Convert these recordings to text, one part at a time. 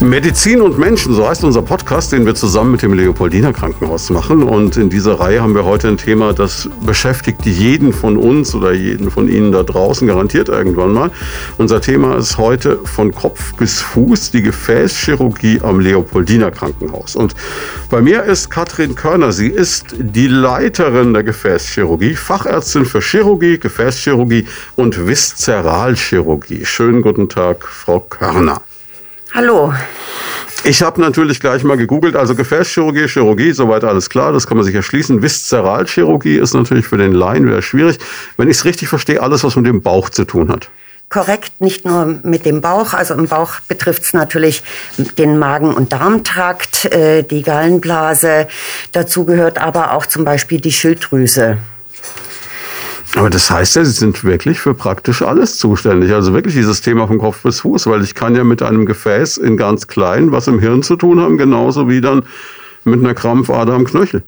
Medizin und Menschen, so heißt unser Podcast, den wir zusammen mit dem Leopoldiner Krankenhaus machen. Und in dieser Reihe haben wir heute ein Thema, das beschäftigt jeden von uns oder jeden von Ihnen da draußen garantiert irgendwann mal. Unser Thema ist heute von Kopf bis Fuß die Gefäßchirurgie am Leopoldiner Krankenhaus. Und bei mir ist Katrin Körner. Sie ist die Leiterin der Gefäßchirurgie, Fachärztin für Chirurgie, Gefäßchirurgie und Viszeralchirurgie. Schönen guten Tag, Frau Körner. Hallo. Ich habe natürlich gleich mal gegoogelt, also Gefäßchirurgie, Chirurgie, soweit alles klar, das kann man sich erschließen. Viszeralchirurgie ist natürlich für den Laien wieder schwierig. Wenn ich es richtig verstehe, alles, was mit dem Bauch zu tun hat. Korrekt, nicht nur mit dem Bauch. Also im Bauch betrifft es natürlich den Magen- und Darmtrakt, äh, die Gallenblase. Dazu gehört aber auch zum Beispiel die Schilddrüse. Aber das heißt ja, Sie sind wirklich für praktisch alles zuständig. Also wirklich dieses Thema von Kopf bis Fuß, weil ich kann ja mit einem Gefäß in ganz klein was im Hirn zu tun haben, genauso wie dann mit einer Krampfader am Knöchel.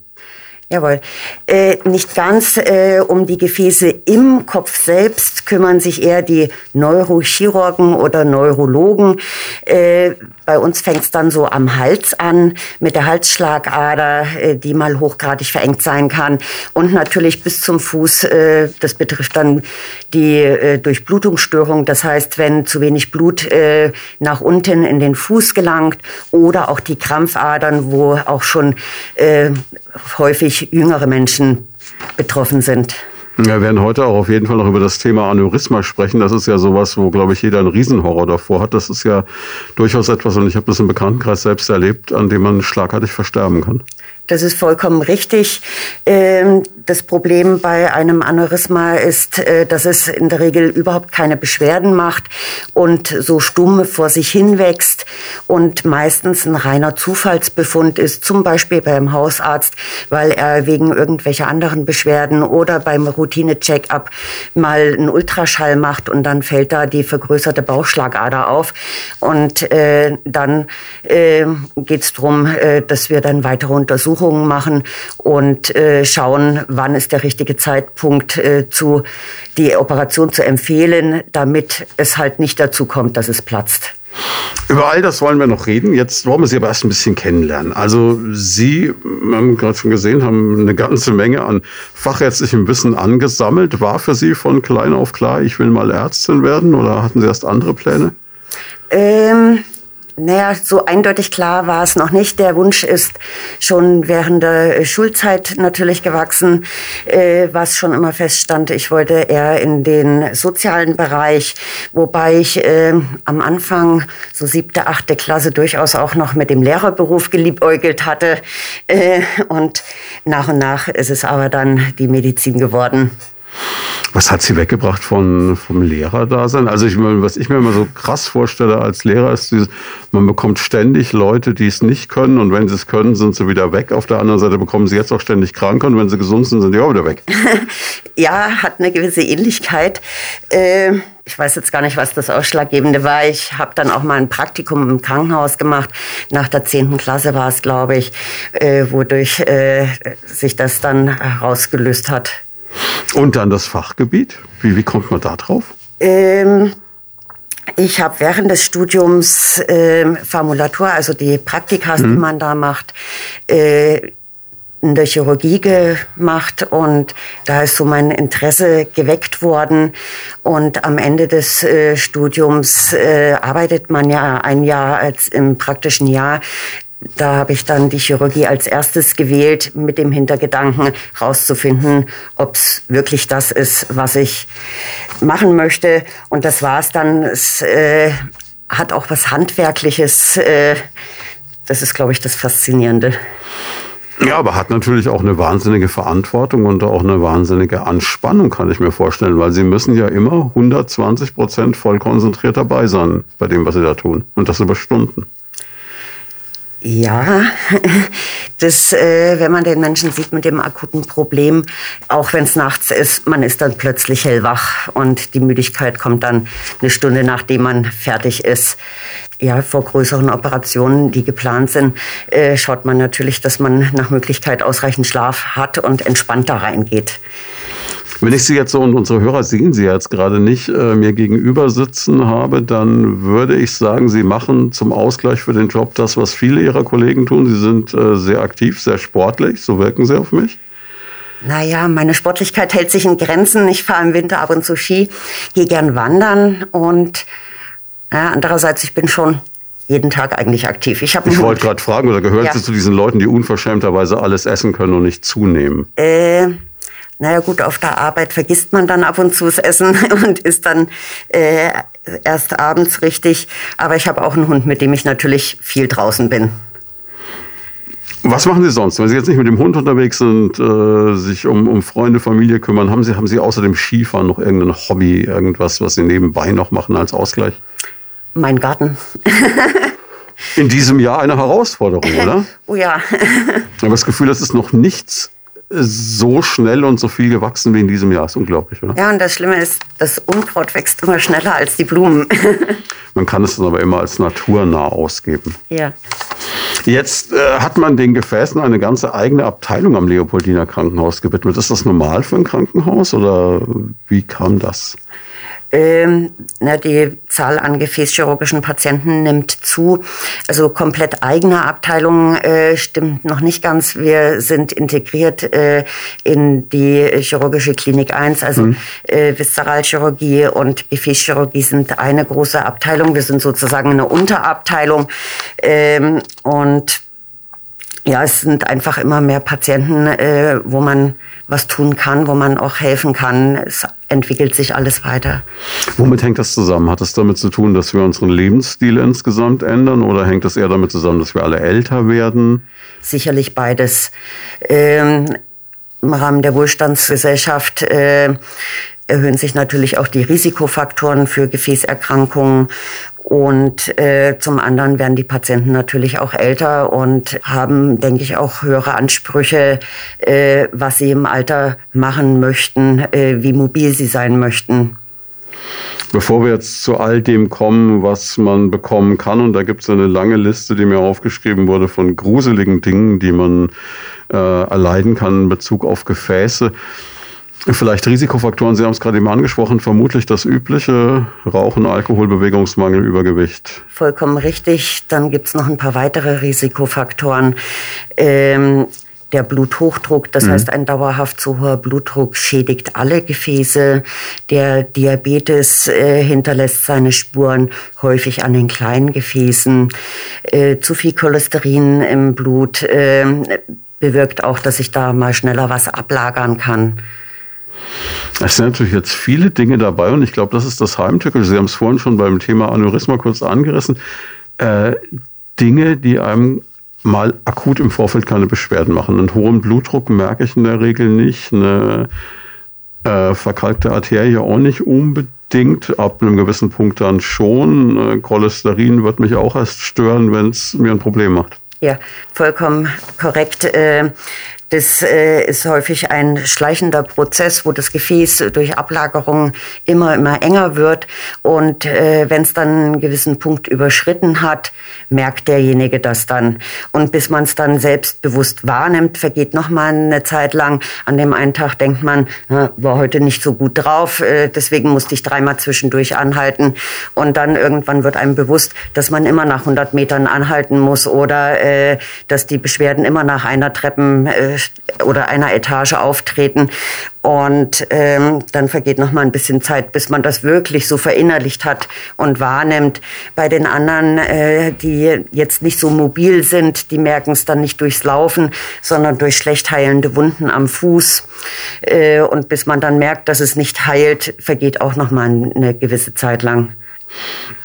Jawohl. Äh, nicht ganz äh, um die Gefäße im Kopf selbst kümmern sich eher die Neurochirurgen oder Neurologen. Äh, bei uns fängt es dann so am Hals an mit der Halsschlagader, äh, die mal hochgradig verengt sein kann. Und natürlich bis zum Fuß, äh, das betrifft dann die äh, Durchblutungsstörung. Das heißt, wenn zu wenig Blut äh, nach unten in den Fuß gelangt oder auch die Krampfadern, wo auch schon äh, häufig jüngere Menschen betroffen sind. Wir werden heute auch auf jeden Fall noch über das Thema Aneurysma sprechen. Das ist ja sowas, wo, glaube ich, jeder einen Riesenhorror davor hat. Das ist ja durchaus etwas, und ich habe das im Bekanntenkreis selbst erlebt, an dem man schlagartig versterben kann. Das ist vollkommen richtig. Ähm, das Problem bei einem Aneurysma ist, äh, dass es in der Regel überhaupt keine Beschwerden macht und so stumm vor sich hinwächst und meistens ein reiner Zufallsbefund ist, zum Beispiel beim Hausarzt, weil er wegen irgendwelcher anderen Beschwerden oder beim Routine-Check-up mal einen Ultraschall macht und dann fällt da die vergrößerte Bauchschlagader auf und äh, dann äh, geht es darum, äh, dass wir dann weitere Untersuchungen Untersuchungen machen und äh, schauen, wann ist der richtige Zeitpunkt, äh, zu, die Operation zu empfehlen, damit es halt nicht dazu kommt, dass es platzt. Über all das wollen wir noch reden. Jetzt wollen wir Sie aber erst ein bisschen kennenlernen. Also Sie, wir haben gerade schon gesehen, haben eine ganze Menge an fachärztlichem Wissen angesammelt. War für Sie von klein auf klar, ich will mal Ärztin werden oder hatten Sie erst andere Pläne? Ähm, naja, so eindeutig klar war es noch nicht. Der Wunsch ist schon während der Schulzeit natürlich gewachsen, äh, was schon immer feststand. Ich wollte eher in den sozialen Bereich, wobei ich äh, am Anfang, so siebte, achte Klasse, durchaus auch noch mit dem Lehrerberuf geliebäugelt hatte. Äh, und nach und nach ist es aber dann die Medizin geworden. Was hat sie weggebracht von, vom Lehrerdasein? Also ich meine, was ich mir immer so krass vorstelle als Lehrer ist, dieses, man bekommt ständig Leute, die es nicht können und wenn sie es können, sind sie wieder weg. Auf der anderen Seite bekommen sie jetzt auch ständig krank und wenn sie gesund sind, sind die auch wieder weg. ja, hat eine gewisse Ähnlichkeit. Äh ich weiß jetzt gar nicht, was das Ausschlaggebende war. Ich habe dann auch mal ein Praktikum im Krankenhaus gemacht. Nach der zehnten Klasse war es, glaube ich, äh, wodurch äh, sich das dann herausgelöst hat. Und dann das Fachgebiet. Wie, wie kommt man da drauf? Ähm, ich habe während des Studiums äh, Formulatur, also die Praktika, hm. die man da macht, äh, in der Chirurgie gemacht und da ist so mein Interesse geweckt worden. Und am Ende des äh, Studiums äh, arbeitet man ja ein Jahr als im praktischen Jahr da habe ich dann die Chirurgie als erstes gewählt, mit dem Hintergedanken herauszufinden, ob es wirklich das ist, was ich machen möchte. Und das war es dann. Es äh, hat auch was Handwerkliches. Äh, das ist, glaube ich, das Faszinierende. Ja, aber hat natürlich auch eine wahnsinnige Verantwortung und auch eine wahnsinnige Anspannung, kann ich mir vorstellen, weil Sie müssen ja immer 120 Prozent voll konzentriert dabei sein bei dem, was Sie da tun. Und das über Stunden. Ja, das, äh, wenn man den Menschen sieht mit dem akuten Problem, auch wenn es nachts ist, man ist dann plötzlich hellwach und die Müdigkeit kommt dann eine Stunde nachdem man fertig ist. ja, vor größeren Operationen, die geplant sind, äh, schaut man natürlich, dass man nach Möglichkeit ausreichend Schlaf hat und entspannt da reingeht. Wenn ich Sie jetzt so und unsere Hörer sehen Sie jetzt gerade nicht äh, mir gegenüber sitzen habe, dann würde ich sagen, Sie machen zum Ausgleich für den Job das, was viele Ihrer Kollegen tun. Sie sind äh, sehr aktiv, sehr sportlich, so wirken Sie auf mich. Naja, meine Sportlichkeit hält sich in Grenzen. Ich fahre im Winter ab und zu Ski, gehe gern wandern und ja, andererseits, ich bin schon jeden Tag eigentlich aktiv. Ich, ich wollte gerade fragen, oder gehört ja. Sie zu diesen Leuten, die unverschämterweise alles essen können und nicht zunehmen? Äh, naja gut, auf der Arbeit vergisst man dann ab und zu das Essen und ist dann äh, erst abends richtig. Aber ich habe auch einen Hund, mit dem ich natürlich viel draußen bin. Was machen Sie sonst? Wenn Sie jetzt nicht mit dem Hund unterwegs sind, äh, sich um, um Freunde, Familie kümmern, haben Sie, haben Sie außer dem Skifahren noch irgendein Hobby, irgendwas, was Sie nebenbei noch machen als Ausgleich? Mein Garten. In diesem Jahr eine Herausforderung, oder? Oh ja. Aber das Gefühl, das ist noch nichts so schnell und so viel gewachsen wie in diesem Jahr. Ist unglaublich, oder? Ja, und das Schlimme ist, das Unkraut wächst immer schneller als die Blumen. man kann es dann aber immer als naturnah ausgeben. Ja. Jetzt äh, hat man den Gefäßen eine ganze eigene Abteilung am Leopoldiner Krankenhaus gewidmet. Ist das normal für ein Krankenhaus oder wie kam das? Ähm, na, die Zahl an gefäßchirurgischen Patienten nimmt zu. Also komplett eigene Abteilung äh, stimmt noch nicht ganz. Wir sind integriert äh, in die chirurgische Klinik 1, also mhm. äh, Viszeralchirurgie und Gefäßchirurgie sind eine große Abteilung. Wir sind sozusagen eine Unterabteilung ähm, und ja, es sind einfach immer mehr Patienten, äh, wo man was tun kann, wo man auch helfen kann. Es entwickelt sich alles weiter. Womit hängt das zusammen? Hat es damit zu tun, dass wir unseren Lebensstil insgesamt ändern oder hängt es eher damit zusammen, dass wir alle älter werden? Sicherlich beides. Ähm, Im Rahmen der Wohlstandsgesellschaft äh, erhöhen sich natürlich auch die Risikofaktoren für Gefäßerkrankungen und äh, zum anderen werden die Patienten natürlich auch älter und haben, denke ich, auch höhere Ansprüche, äh, was sie im Alter machen möchten, äh, wie mobil sie sein möchten. Bevor wir jetzt zu all dem kommen, was man bekommen kann, und da gibt es eine lange Liste, die mir aufgeschrieben wurde von gruseligen Dingen, die man äh, erleiden kann in Bezug auf Gefäße. Vielleicht Risikofaktoren, Sie haben es gerade eben angesprochen, vermutlich das übliche Rauchen, Alkohol, Bewegungsmangel, Übergewicht. Vollkommen richtig. Dann gibt es noch ein paar weitere Risikofaktoren. Ähm, der Bluthochdruck, das mhm. heißt ein dauerhaft zu hoher Blutdruck schädigt alle Gefäße. Der Diabetes äh, hinterlässt seine Spuren häufig an den kleinen Gefäßen. Äh, zu viel Cholesterin im Blut äh, bewirkt auch, dass sich da mal schneller was ablagern kann. Es sind natürlich jetzt viele Dinge dabei und ich glaube, das ist das Heimtückel. Sie haben es vorhin schon beim Thema Aneurysma kurz angerissen. Äh, Dinge, die einem mal akut im Vorfeld keine Beschwerden machen. Einen hohen Blutdruck merke ich in der Regel nicht. Eine äh, verkalkte Arterie auch nicht unbedingt. Ab einem gewissen Punkt dann schon. Äh, Cholesterin wird mich auch erst stören, wenn es mir ein Problem macht. Ja, vollkommen korrekt. Äh, das äh, ist häufig ein schleichender Prozess, wo das Gefäß durch Ablagerung immer, immer enger wird. Und äh, wenn es dann einen gewissen Punkt überschritten hat, merkt derjenige das dann. Und bis man es dann selbstbewusst wahrnimmt, vergeht noch mal eine Zeit lang. An dem einen Tag denkt man, war heute nicht so gut drauf, äh, deswegen musste ich dreimal zwischendurch anhalten. Und dann irgendwann wird einem bewusst, dass man immer nach 100 Metern anhalten muss oder äh, dass die Beschwerden immer nach einer Treppen äh, oder einer Etage auftreten. Und ähm, dann vergeht noch mal ein bisschen Zeit, bis man das wirklich so verinnerlicht hat und wahrnimmt. Bei den anderen, äh, die jetzt nicht so mobil sind, die merken es dann nicht durchs Laufen, sondern durch schlecht heilende Wunden am Fuß. Äh, und bis man dann merkt, dass es nicht heilt, vergeht auch noch mal eine gewisse Zeit lang.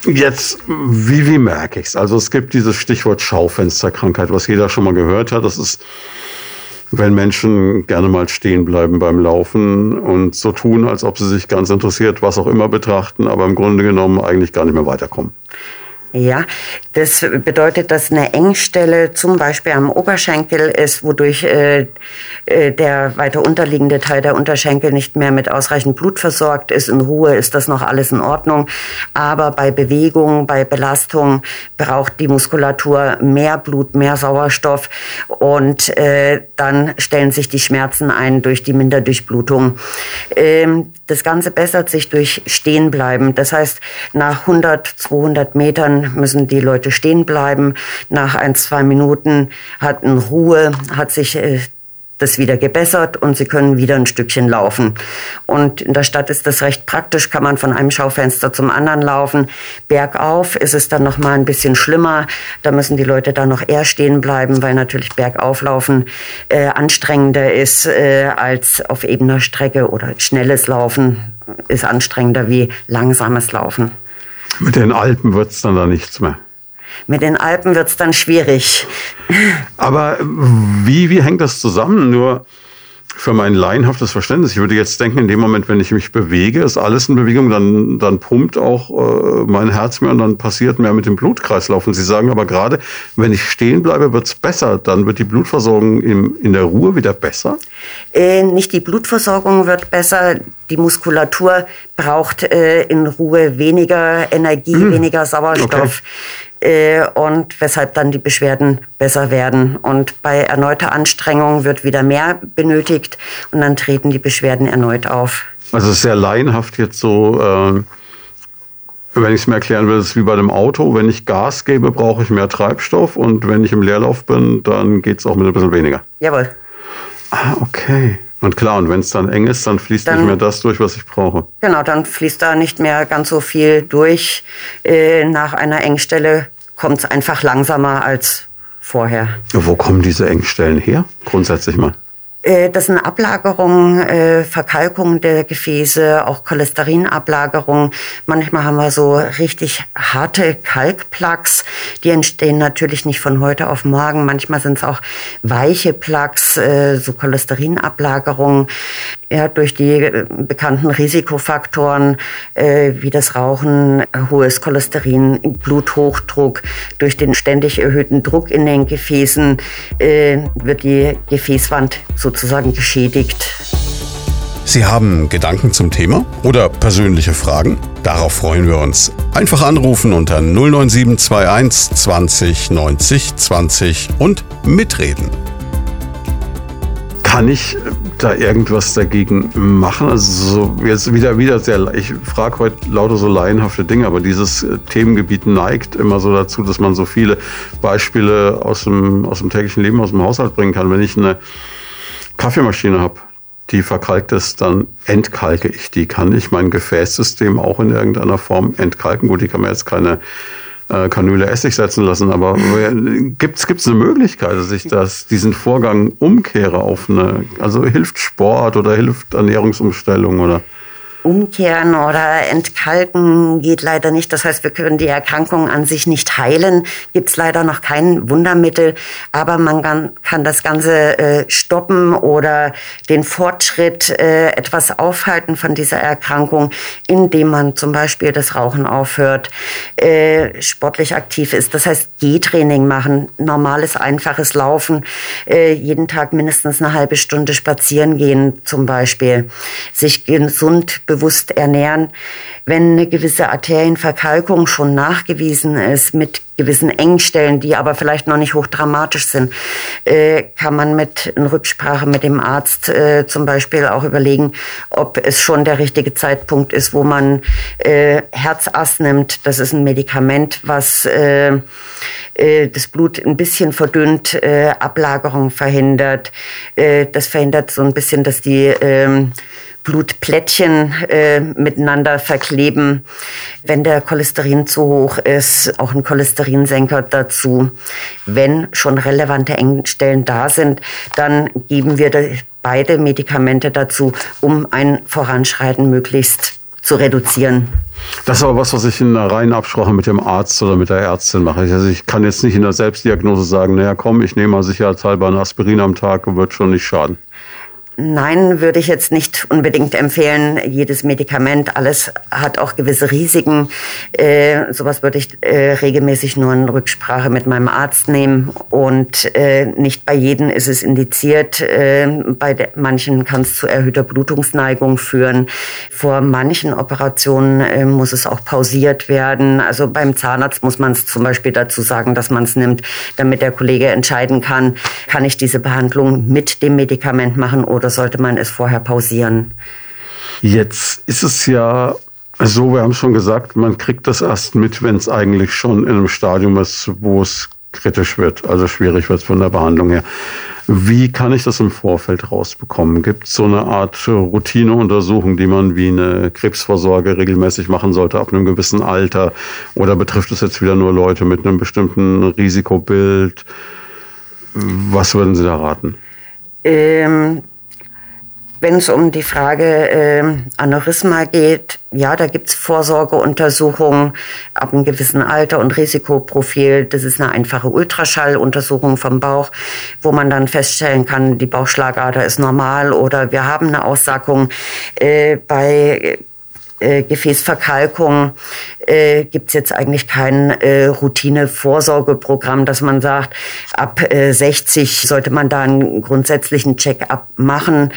Jetzt, wie, wie merke ich es? Also es gibt dieses Stichwort Schaufensterkrankheit, was jeder schon mal gehört hat. Das ist wenn Menschen gerne mal stehen bleiben beim Laufen und so tun, als ob sie sich ganz interessiert, was auch immer betrachten, aber im Grunde genommen eigentlich gar nicht mehr weiterkommen. Ja, Das bedeutet, dass eine Engstelle zum Beispiel am Oberschenkel ist, wodurch äh, äh, der weiter unterliegende Teil der Unterschenkel nicht mehr mit ausreichend Blut versorgt ist. In Ruhe ist das noch alles in Ordnung. Aber bei Bewegung, bei Belastung braucht die Muskulatur mehr Blut, mehr Sauerstoff und äh, dann stellen sich die Schmerzen ein durch die Minderdurchblutung. Ähm, das Ganze bessert sich durch Stehenbleiben. Das heißt, nach 100, 200 Metern müssen die Leute stehen bleiben. Nach ein, zwei Minuten hatten Ruhe, hat sich äh, das wieder gebessert und sie können wieder ein Stückchen laufen. Und in der Stadt ist das recht praktisch, kann man von einem Schaufenster zum anderen laufen. Bergauf ist es dann noch mal ein bisschen schlimmer. Da müssen die Leute dann noch eher stehen bleiben, weil natürlich Bergauflaufen äh, anstrengender ist äh, als auf ebener Strecke oder schnelles Laufen ist anstrengender wie langsames Laufen. Mit den Alpen wird es dann da nichts mehr. Mit den Alpen wird es dann schwierig. Aber wie, wie hängt das zusammen? Nur für mein laienhaftes Verständnis. Ich würde jetzt denken, in dem Moment, wenn ich mich bewege, ist alles in Bewegung, dann, dann pumpt auch äh, mein Herz mehr und dann passiert mehr mit dem Blutkreislauf. Und Sie sagen aber gerade, wenn ich stehen bleibe, wird es besser. Dann wird die Blutversorgung im, in der Ruhe wieder besser? Äh, nicht die Blutversorgung wird besser. Die Muskulatur braucht äh, in Ruhe weniger Energie, hm. weniger Sauerstoff. Okay. Äh, und weshalb dann die Beschwerden besser werden. Und bei erneuter Anstrengung wird wieder mehr benötigt und dann treten die Beschwerden erneut auf. Also es ist sehr laienhaft jetzt so, äh, wenn ich es mir erklären will, ist es wie bei dem Auto. Wenn ich Gas gebe, brauche ich mehr Treibstoff und wenn ich im Leerlauf bin, dann geht es auch mit ein bisschen weniger. Jawohl. Ah, okay. Und klar, und wenn es dann eng ist, dann fließt dann, nicht mehr das durch, was ich brauche. Genau, dann fließt da nicht mehr ganz so viel durch. Äh, nach einer Engstelle kommt es einfach langsamer als vorher. Wo kommen diese Engstellen her, grundsätzlich mal? Äh, das sind Ablagerungen, äh, Verkalkung der Gefäße, auch Cholesterinablagerungen. Manchmal haben wir so richtig harte Kalkplaques. Die entstehen natürlich nicht von heute auf morgen. Manchmal sind es auch weiche Plaques, äh, so Cholesterinablagerungen. Ja, durch die äh, bekannten Risikofaktoren äh, wie das Rauchen, hohes Cholesterin, Bluthochdruck, durch den ständig erhöhten Druck in den Gefäßen äh, wird die Gefäßwand sozusagen geschädigt. Sie haben Gedanken zum Thema oder persönliche Fragen? Darauf freuen wir uns. Einfach anrufen unter 09721 20 90 20 und mitreden. Kann ich da irgendwas dagegen machen? Also so, jetzt wieder, wieder sehr, ich frage heute lauter so laienhafte Dinge, aber dieses äh, Themengebiet neigt immer so dazu, dass man so viele Beispiele aus dem, aus dem täglichen Leben, aus dem Haushalt bringen kann. Wenn ich eine Kaffeemaschine habe, die verkalkt ist, dann entkalke ich die. Kann ich mein Gefäßsystem auch in irgendeiner Form entkalken? Gut, die kann man jetzt keine äh, Kanüle Essig setzen lassen. Aber gibt es eine Möglichkeit, dass ich das, diesen Vorgang umkehre auf eine, also hilft Sport oder hilft Ernährungsumstellung oder? Umkehren oder entkalken geht leider nicht. Das heißt, wir können die Erkrankung an sich nicht heilen. Gibt es leider noch kein Wundermittel, aber man kann, kann das Ganze äh, stoppen oder den Fortschritt äh, etwas aufhalten von dieser Erkrankung, indem man zum Beispiel das Rauchen aufhört, äh, sportlich aktiv ist. Das heißt, Gehtraining machen, normales, einfaches Laufen, äh, jeden Tag mindestens eine halbe Stunde spazieren gehen zum Beispiel, sich gesund bewegen bewusst ernähren. Wenn eine gewisse Arterienverkalkung schon nachgewiesen ist mit gewissen Engstellen, die aber vielleicht noch nicht hochdramatisch sind, äh, kann man mit in Rücksprache mit dem Arzt äh, zum Beispiel auch überlegen, ob es schon der richtige Zeitpunkt ist, wo man äh, Herzass nimmt. Das ist ein Medikament, was das Blut ein bisschen verdünnt, Ablagerung verhindert. Das verhindert so ein bisschen, dass die äh, Blutplättchen äh, miteinander verkleben. Wenn der Cholesterin zu hoch ist, auch ein Cholesterinsenker dazu. Wenn schon relevante Engstellen da sind, dann geben wir beide Medikamente dazu, um ein Voranschreiten möglichst zu reduzieren. Das ist aber was, was ich in einer reinen Absprache mit dem Arzt oder mit der Ärztin mache. Also ich kann jetzt nicht in der Selbstdiagnose sagen, naja komm, ich nehme mal sicherheitshalber ein Aspirin am Tag und wird schon nicht schaden. Nein, würde ich jetzt nicht unbedingt empfehlen. Jedes Medikament, alles hat auch gewisse Risiken. Äh, sowas würde ich äh, regelmäßig nur in Rücksprache mit meinem Arzt nehmen. Und äh, nicht bei jedem ist es indiziert. Äh, bei manchen kann es zu erhöhter Blutungsneigung führen. Vor manchen Operationen äh, muss es auch pausiert werden. Also beim Zahnarzt muss man es zum Beispiel dazu sagen, dass man es nimmt, damit der Kollege entscheiden kann, kann ich diese Behandlung mit dem Medikament machen oder oder sollte man es vorher pausieren? Jetzt ist es ja so, wir haben schon gesagt, man kriegt das erst mit, wenn es eigentlich schon in einem Stadium ist, wo es kritisch wird, also schwierig wird von der Behandlung her. Wie kann ich das im Vorfeld rausbekommen? Gibt es so eine Art Routineuntersuchung, die man wie eine Krebsvorsorge regelmäßig machen sollte ab einem gewissen Alter? Oder betrifft es jetzt wieder nur Leute mit einem bestimmten Risikobild? Was würden Sie da raten? Ähm, wenn es um die Frage äh, Aneurysma geht, ja, da gibt's Vorsorgeuntersuchungen ab einem gewissen Alter und Risikoprofil. Das ist eine einfache Ultraschalluntersuchung vom Bauch, wo man dann feststellen kann, die Bauchschlagader ist normal oder wir haben eine Aussackung. Äh, bei äh, Gefäßverkalkung äh, gibt es jetzt eigentlich kein äh, Routine-Vorsorgeprogramm, dass man sagt, ab äh, 60 sollte man da einen grundsätzlichen Check-up machen.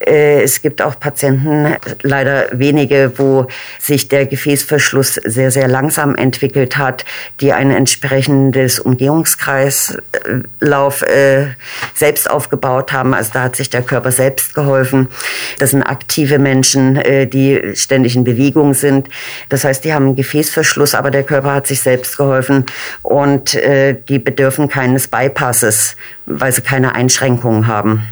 Äh, es gibt auch Patienten, leider wenige, wo sich der Gefäßverschluss sehr, sehr langsam entwickelt hat, die ein entsprechendes Umgehungskreislauf äh, selbst aufgebaut haben. Also da hat sich der Körper selbst geholfen. Das sind aktive Menschen, äh, die ständig in Bewegung sind. Das heißt, die haben einen Gefäßverschluss, aber der Körper hat sich selbst geholfen und äh, die bedürfen keines Bypasses, weil sie keine Einschränkungen haben.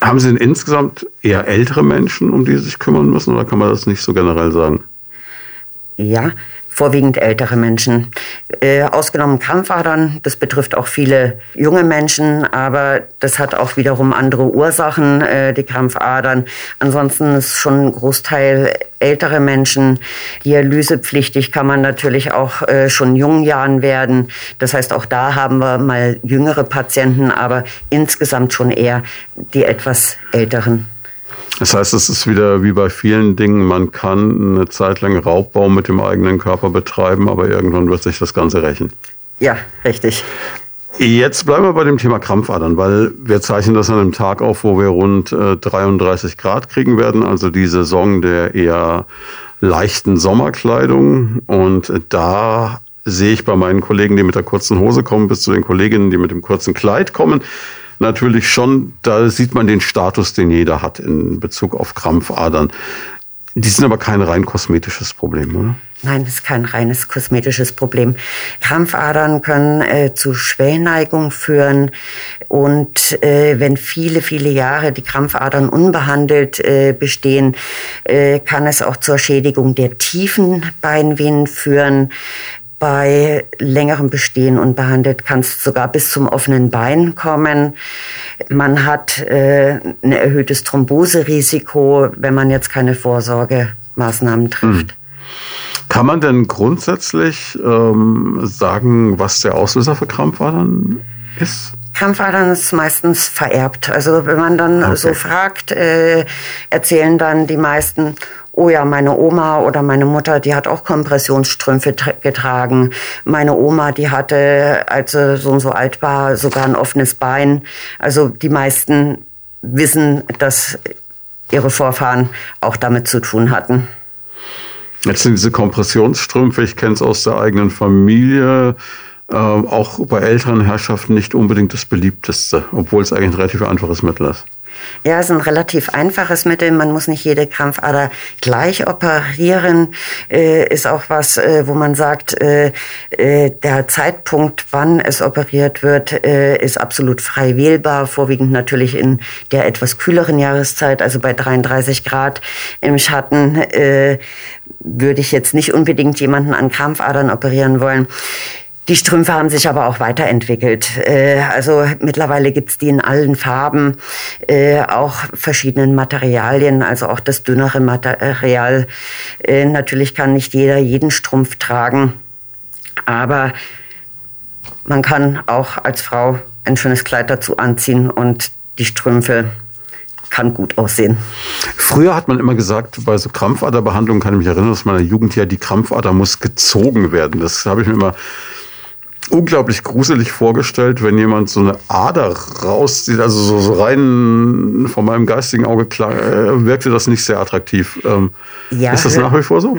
Haben Sie denn insgesamt eher ältere Menschen, um die Sie sich kümmern müssen, oder kann man das nicht so generell sagen? Ja, vorwiegend ältere Menschen. Äh, ausgenommen Krampfadern, das betrifft auch viele junge Menschen, aber das hat auch wiederum andere Ursachen, äh, die Krampfadern. Ansonsten ist schon ein Großteil ältere Menschen. Dialysepflichtig kann man natürlich auch äh, schon in jungen Jahren werden. Das heißt, auch da haben wir mal jüngere Patienten, aber insgesamt schon eher die etwas älteren. Das heißt, es ist wieder wie bei vielen Dingen, man kann eine Zeit lang Raubbau mit dem eigenen Körper betreiben, aber irgendwann wird sich das Ganze rächen. Ja, richtig. Jetzt bleiben wir bei dem Thema Krampfadern, weil wir zeichnen das an einem Tag auf, wo wir rund äh, 33 Grad kriegen werden, also die Saison der eher leichten Sommerkleidung. Und da sehe ich bei meinen Kollegen, die mit der kurzen Hose kommen, bis zu den Kolleginnen, die mit dem kurzen Kleid kommen, natürlich schon, da sieht man den Status, den jeder hat in Bezug auf Krampfadern. Die sind aber kein rein kosmetisches Problem, oder? Nein, das ist kein reines kosmetisches Problem. Krampfadern können äh, zu Schwellneigung führen und äh, wenn viele, viele Jahre die Krampfadern unbehandelt äh, bestehen, äh, kann es auch zur Schädigung der tiefen Beinvenen führen. Bei längerem Bestehen unbehandelt kann es sogar bis zum offenen Bein kommen. Man hat äh, ein erhöhtes Thromboserisiko, wenn man jetzt keine Vorsorgemaßnahmen trifft. Hm. Kann man denn grundsätzlich ähm, sagen, was der Auslöser für Krampfadern ist? Krampfadern ist meistens vererbt. Also wenn man dann okay. so fragt, äh, erzählen dann die meisten, oh ja, meine Oma oder meine Mutter, die hat auch Kompressionsstrümpfe getragen. Meine Oma, die hatte, als sie so und so alt war, sogar ein offenes Bein. Also die meisten wissen, dass ihre Vorfahren auch damit zu tun hatten. Jetzt sind diese Kompressionsstrümpfe, ich kenne es aus der eigenen Familie, äh, auch bei älteren Herrschaften nicht unbedingt das beliebteste, obwohl es eigentlich ein relativ einfaches Mittel ist. Ja, es ist ein relativ einfaches Mittel. Man muss nicht jede Krampfader gleich operieren. Äh, ist auch was, äh, wo man sagt, äh, äh der Zeitpunkt, wann es operiert wird, äh, ist absolut frei wählbar. Vorwiegend natürlich in der etwas kühleren Jahreszeit, also bei 33 Grad im Schatten, äh, würde ich jetzt nicht unbedingt jemanden an Krampfadern operieren wollen. Die Strümpfe haben sich aber auch weiterentwickelt. Äh, also mittlerweile gibt's die in allen Farben, äh, auch verschiedenen Materialien, also auch das dünnere Material. Äh, natürlich kann nicht jeder jeden Strumpf tragen, aber man kann auch als Frau ein schönes Kleid dazu anziehen und die Strümpfe kann gut aussehen. Früher hat man immer gesagt, bei so Krampfaderbehandlungen kann ich mich erinnern, dass meiner Jugend ja die Krampfader muss gezogen werden. Das habe ich mir immer unglaublich gruselig vorgestellt, wenn jemand so eine Ader rauszieht, also so, so rein von meinem geistigen Auge klar, äh, wirkte das nicht sehr attraktiv. Ähm, ja, ist das nach wie vor so?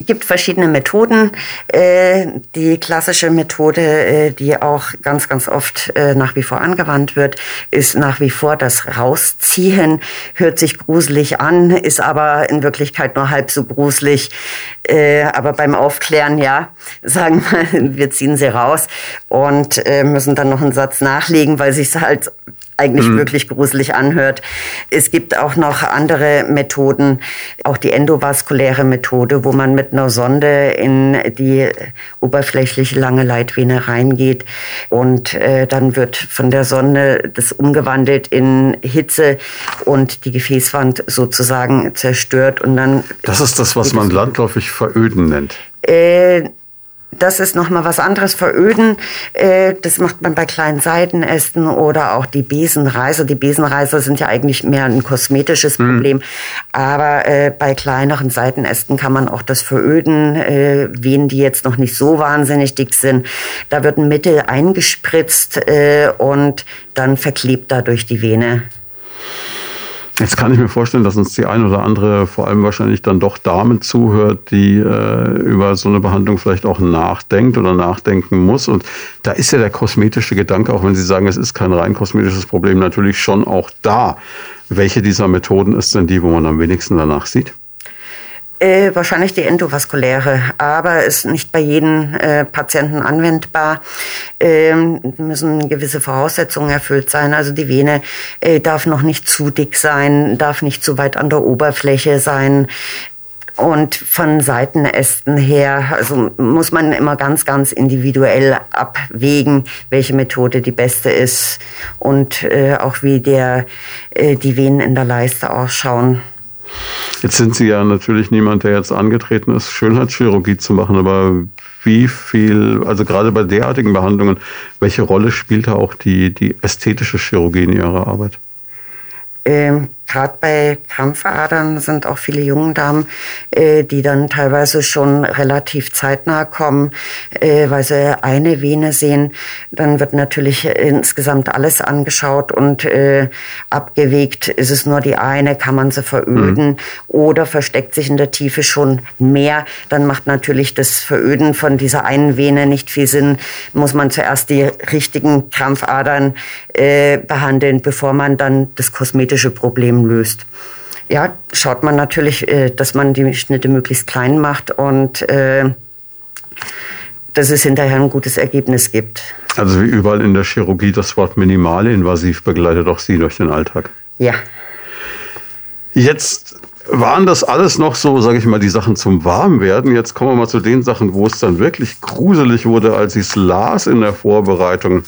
Es gibt verschiedene Methoden. Äh, die klassische Methode, äh, die auch ganz, ganz oft nach wie vor angewandt wird, ist nach wie vor das Rausziehen. Hört sich gruselig an, ist aber in Wirklichkeit nur halb so gruselig. Aber beim Aufklären, ja, sagen wir, wir ziehen sie raus und äh, müssen dann noch einen Satz nachlegen, weil sich halt eigentlich mhm. wirklich gruselig anhört. Es gibt auch noch andere Methoden, auch die endovaskuläre Methode, wo man mit einer Sonde in die oberflächliche lange Leitvene reingeht und äh, dann wird von der Sonde das umgewandelt in Hitze und die Gefäßwand sozusagen zerstört und dann. Das ist das, was man landläufig veröden nennt. Äh, das ist nochmal was anderes. Veröden, äh, das macht man bei kleinen Seitenästen oder auch die Besenreiser. Die Besenreiser sind ja eigentlich mehr ein kosmetisches mhm. Problem. Aber äh, bei kleineren Seitenästen kann man auch das Veröden, äh, Venen, die jetzt noch nicht so wahnsinnig dick sind. Da wird ein Mittel eingespritzt äh, und dann verklebt dadurch die Vene. Jetzt kann ich mir vorstellen, dass uns die ein oder andere, vor allem wahrscheinlich dann doch Dame zuhört, die äh, über so eine Behandlung vielleicht auch nachdenkt oder nachdenken muss. Und da ist ja der kosmetische Gedanke, auch wenn Sie sagen, es ist kein rein kosmetisches Problem, natürlich schon auch da. Welche dieser Methoden ist denn die, wo man am wenigsten danach sieht? Äh, wahrscheinlich die endovaskuläre, aber ist nicht bei jedem äh, Patienten anwendbar. Ähm, müssen gewisse Voraussetzungen erfüllt sein. Also die Vene äh, darf noch nicht zu dick sein, darf nicht zu weit an der Oberfläche sein. Und von Seitenästen her, also muss man immer ganz, ganz individuell abwägen, welche Methode die beste ist und äh, auch wie der, äh, die Venen in der Leiste ausschauen. Jetzt sind Sie ja natürlich niemand, der jetzt angetreten ist, Schönheitschirurgie zu machen, aber wie viel, also gerade bei derartigen Behandlungen, welche Rolle spielt da auch die, die ästhetische Chirurgie in Ihrer Arbeit? Ähm, Gerade bei Krampfadern sind auch viele jungen Damen, äh, die dann teilweise schon relativ zeitnah kommen, äh, weil sie eine Vene sehen. Dann wird natürlich insgesamt alles angeschaut und äh, abgewegt. Ist es nur die eine, kann man sie veröden mhm. oder versteckt sich in der Tiefe schon mehr. Dann macht natürlich das Veröden von dieser einen Vene nicht viel Sinn. Muss man zuerst die richtigen Krampfadern äh, behandeln, bevor man dann das kosmetische Problem Problem löst. Ja, schaut man natürlich, äh, dass man die Schnitte möglichst klein macht und äh, dass es hinterher ein gutes Ergebnis gibt. Also wie überall in der Chirurgie das Wort minimalinvasiv begleitet auch Sie durch den Alltag. Ja. Jetzt waren das alles noch so, sage ich mal, die Sachen zum Warmwerden. Jetzt kommen wir mal zu den Sachen, wo es dann wirklich gruselig wurde, als ich es las in der Vorbereitung.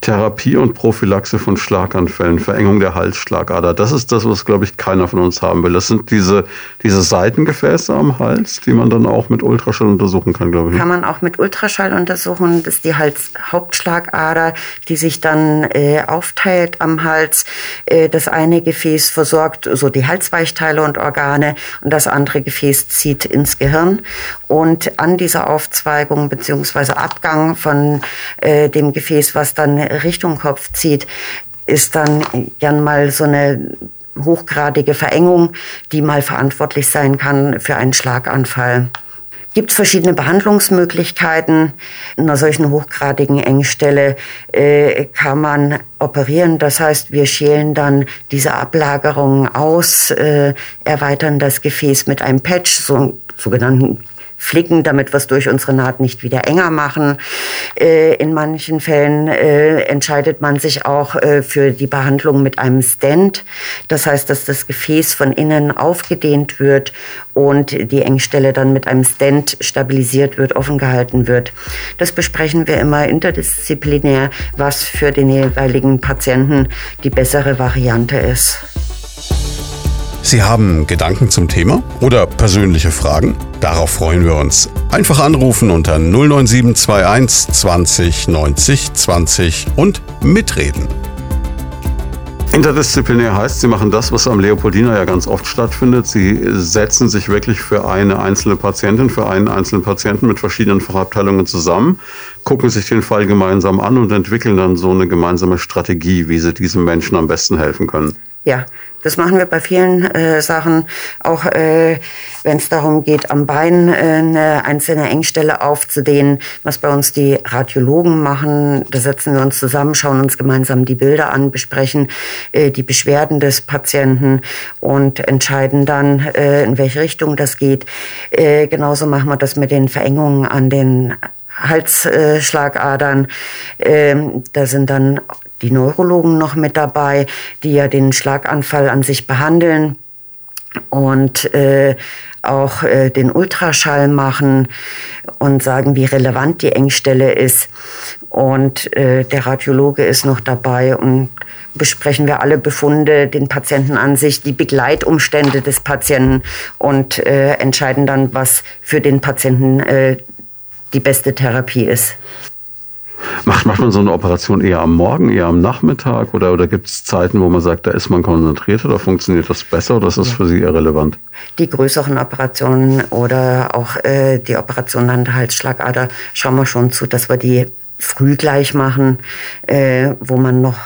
Therapie und Prophylaxe von Schlaganfällen, Verengung der Halsschlagader. Das ist das, was, glaube ich, keiner von uns haben will. Das sind diese, diese Seitengefäße am Hals, die man dann auch mit Ultraschall untersuchen kann, glaube ich. Kann man auch mit Ultraschall untersuchen. Das ist die Halshauptschlagader, die sich dann äh, aufteilt am Hals. Äh, das eine Gefäß versorgt so die Halsweichteile und Organe und das andere Gefäß zieht ins Gehirn. Und an dieser Aufzweigung beziehungsweise Abgang von äh, dem Gefäß, was dann Richtung Kopf zieht, ist dann gern mal so eine hochgradige Verengung, die mal verantwortlich sein kann für einen Schlaganfall. Gibt es verschiedene Behandlungsmöglichkeiten. In einer solchen hochgradigen Engstelle äh, kann man operieren. Das heißt, wir schälen dann diese Ablagerungen aus, äh, erweitern das Gefäß mit einem Patch, so einen sogenannten flicken, damit wir es durch unsere Naht nicht wieder enger machen. Äh, in manchen Fällen äh, entscheidet man sich auch äh, für die Behandlung mit einem Stent. Das heißt, dass das Gefäß von innen aufgedehnt wird und die Engstelle dann mit einem Stent stabilisiert wird, offen gehalten wird. Das besprechen wir immer interdisziplinär, was für den jeweiligen Patienten die bessere Variante ist. Sie haben Gedanken zum Thema oder persönliche Fragen? Darauf freuen wir uns. Einfach anrufen unter 09721 20 90 20 und mitreden. Interdisziplinär heißt, Sie machen das, was am Leopoldina ja ganz oft stattfindet. Sie setzen sich wirklich für eine einzelne Patientin, für einen einzelnen Patienten mit verschiedenen Fachabteilungen zusammen, gucken sich den Fall gemeinsam an und entwickeln dann so eine gemeinsame Strategie, wie Sie diesem Menschen am besten helfen können. Ja, das machen wir bei vielen äh, Sachen, auch äh, wenn es darum geht, am Bein äh, eine einzelne Engstelle aufzudehnen, was bei uns die Radiologen machen. Da setzen wir uns zusammen, schauen uns gemeinsam die Bilder an, besprechen äh, die Beschwerden des Patienten und entscheiden dann, äh, in welche Richtung das geht. Äh, genauso machen wir das mit den Verengungen an den Halsschlagadern. Ähm, da sind dann die Neurologen noch mit dabei, die ja den Schlaganfall an sich behandeln und äh, auch äh, den Ultraschall machen und sagen, wie relevant die Engstelle ist. Und äh, der Radiologe ist noch dabei und besprechen wir alle Befunde, den Patienten an sich, die Begleitumstände des Patienten und äh, entscheiden dann, was für den Patienten äh, die beste Therapie ist. Macht, macht man so eine Operation eher am Morgen, eher am Nachmittag? Oder, oder gibt es Zeiten, wo man sagt, da ist man konzentriert oder funktioniert das besser oder ist das für Sie irrelevant? Die größeren Operationen oder auch äh, die Operation an der Halsschlagader schauen wir schon zu, dass wir die früh gleich machen, äh, wo man noch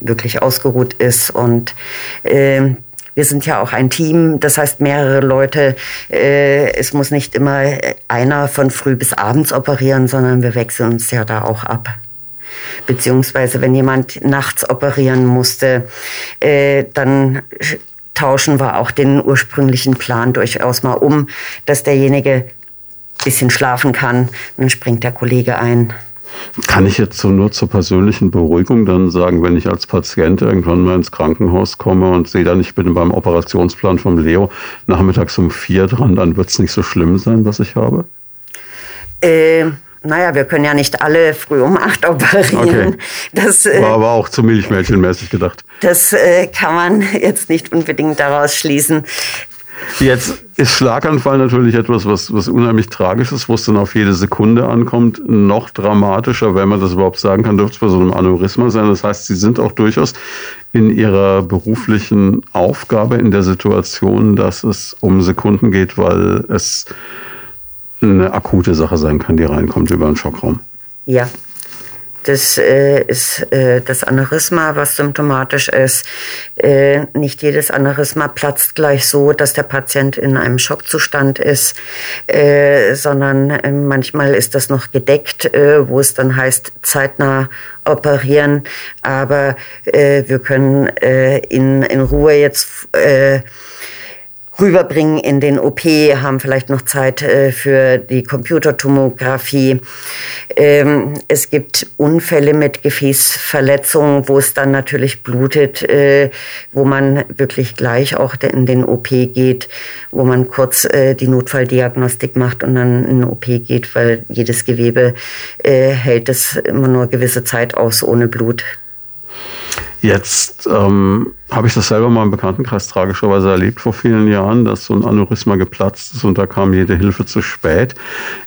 wirklich ausgeruht ist. Und äh, wir sind ja auch ein Team, das heißt mehrere Leute. Äh, es muss nicht immer einer von früh bis abends operieren, sondern wir wechseln uns ja da auch ab. Beziehungsweise wenn jemand nachts operieren musste, äh, dann tauschen wir auch den ursprünglichen Plan durchaus mal um, dass derjenige ein bisschen schlafen kann. Dann springt der Kollege ein. Kann ich jetzt so nur zur persönlichen Beruhigung dann sagen, wenn ich als Patient irgendwann mal ins Krankenhaus komme und sehe dann, ich bin beim Operationsplan vom Leo nachmittags um vier dran, dann wird es nicht so schlimm sein, was ich habe? Äh, naja, wir können ja nicht alle früh um acht operieren. Okay. Das äh, war aber auch zu milchmädchenmäßig gedacht. Das äh, kann man jetzt nicht unbedingt daraus schließen. Jetzt ist Schlaganfall natürlich etwas, was, was unheimlich tragisch ist, wo es dann auf jede Sekunde ankommt. Noch dramatischer, wenn man das überhaupt sagen kann, dürfte es bei so einem Aneurysma sein. Das heißt, Sie sind auch durchaus in Ihrer beruflichen Aufgabe in der Situation, dass es um Sekunden geht, weil es eine akute Sache sein kann, die reinkommt über den Schockraum. Ja, das äh, ist äh, das Aneurysma, was symptomatisch ist. Äh, nicht jedes Aneurysma platzt gleich so, dass der Patient in einem Schockzustand ist, äh, sondern äh, manchmal ist das noch gedeckt, äh, wo es dann heißt, zeitnah operieren. Aber wir können in, in Ruhe jetzt rüberbringen in den OP, haben vielleicht noch Zeit äh, für die Computertomographie. Ähm, es gibt Unfälle mit Gefäßverletzungen, wo es dann natürlich blutet, äh, wo man wirklich gleich auch in den OP geht, wo man kurz äh, die Notfalldiagnostik macht und dann in den OP geht, weil jedes Gewebe äh, hält es immer nur gewisse Zeit aus ohne Blut. Jetzt ähm, habe ich das selber mal im Bekanntenkreis tragischerweise erlebt vor vielen Jahren, dass so ein Aneurysma geplatzt ist und da kam jede Hilfe zu spät.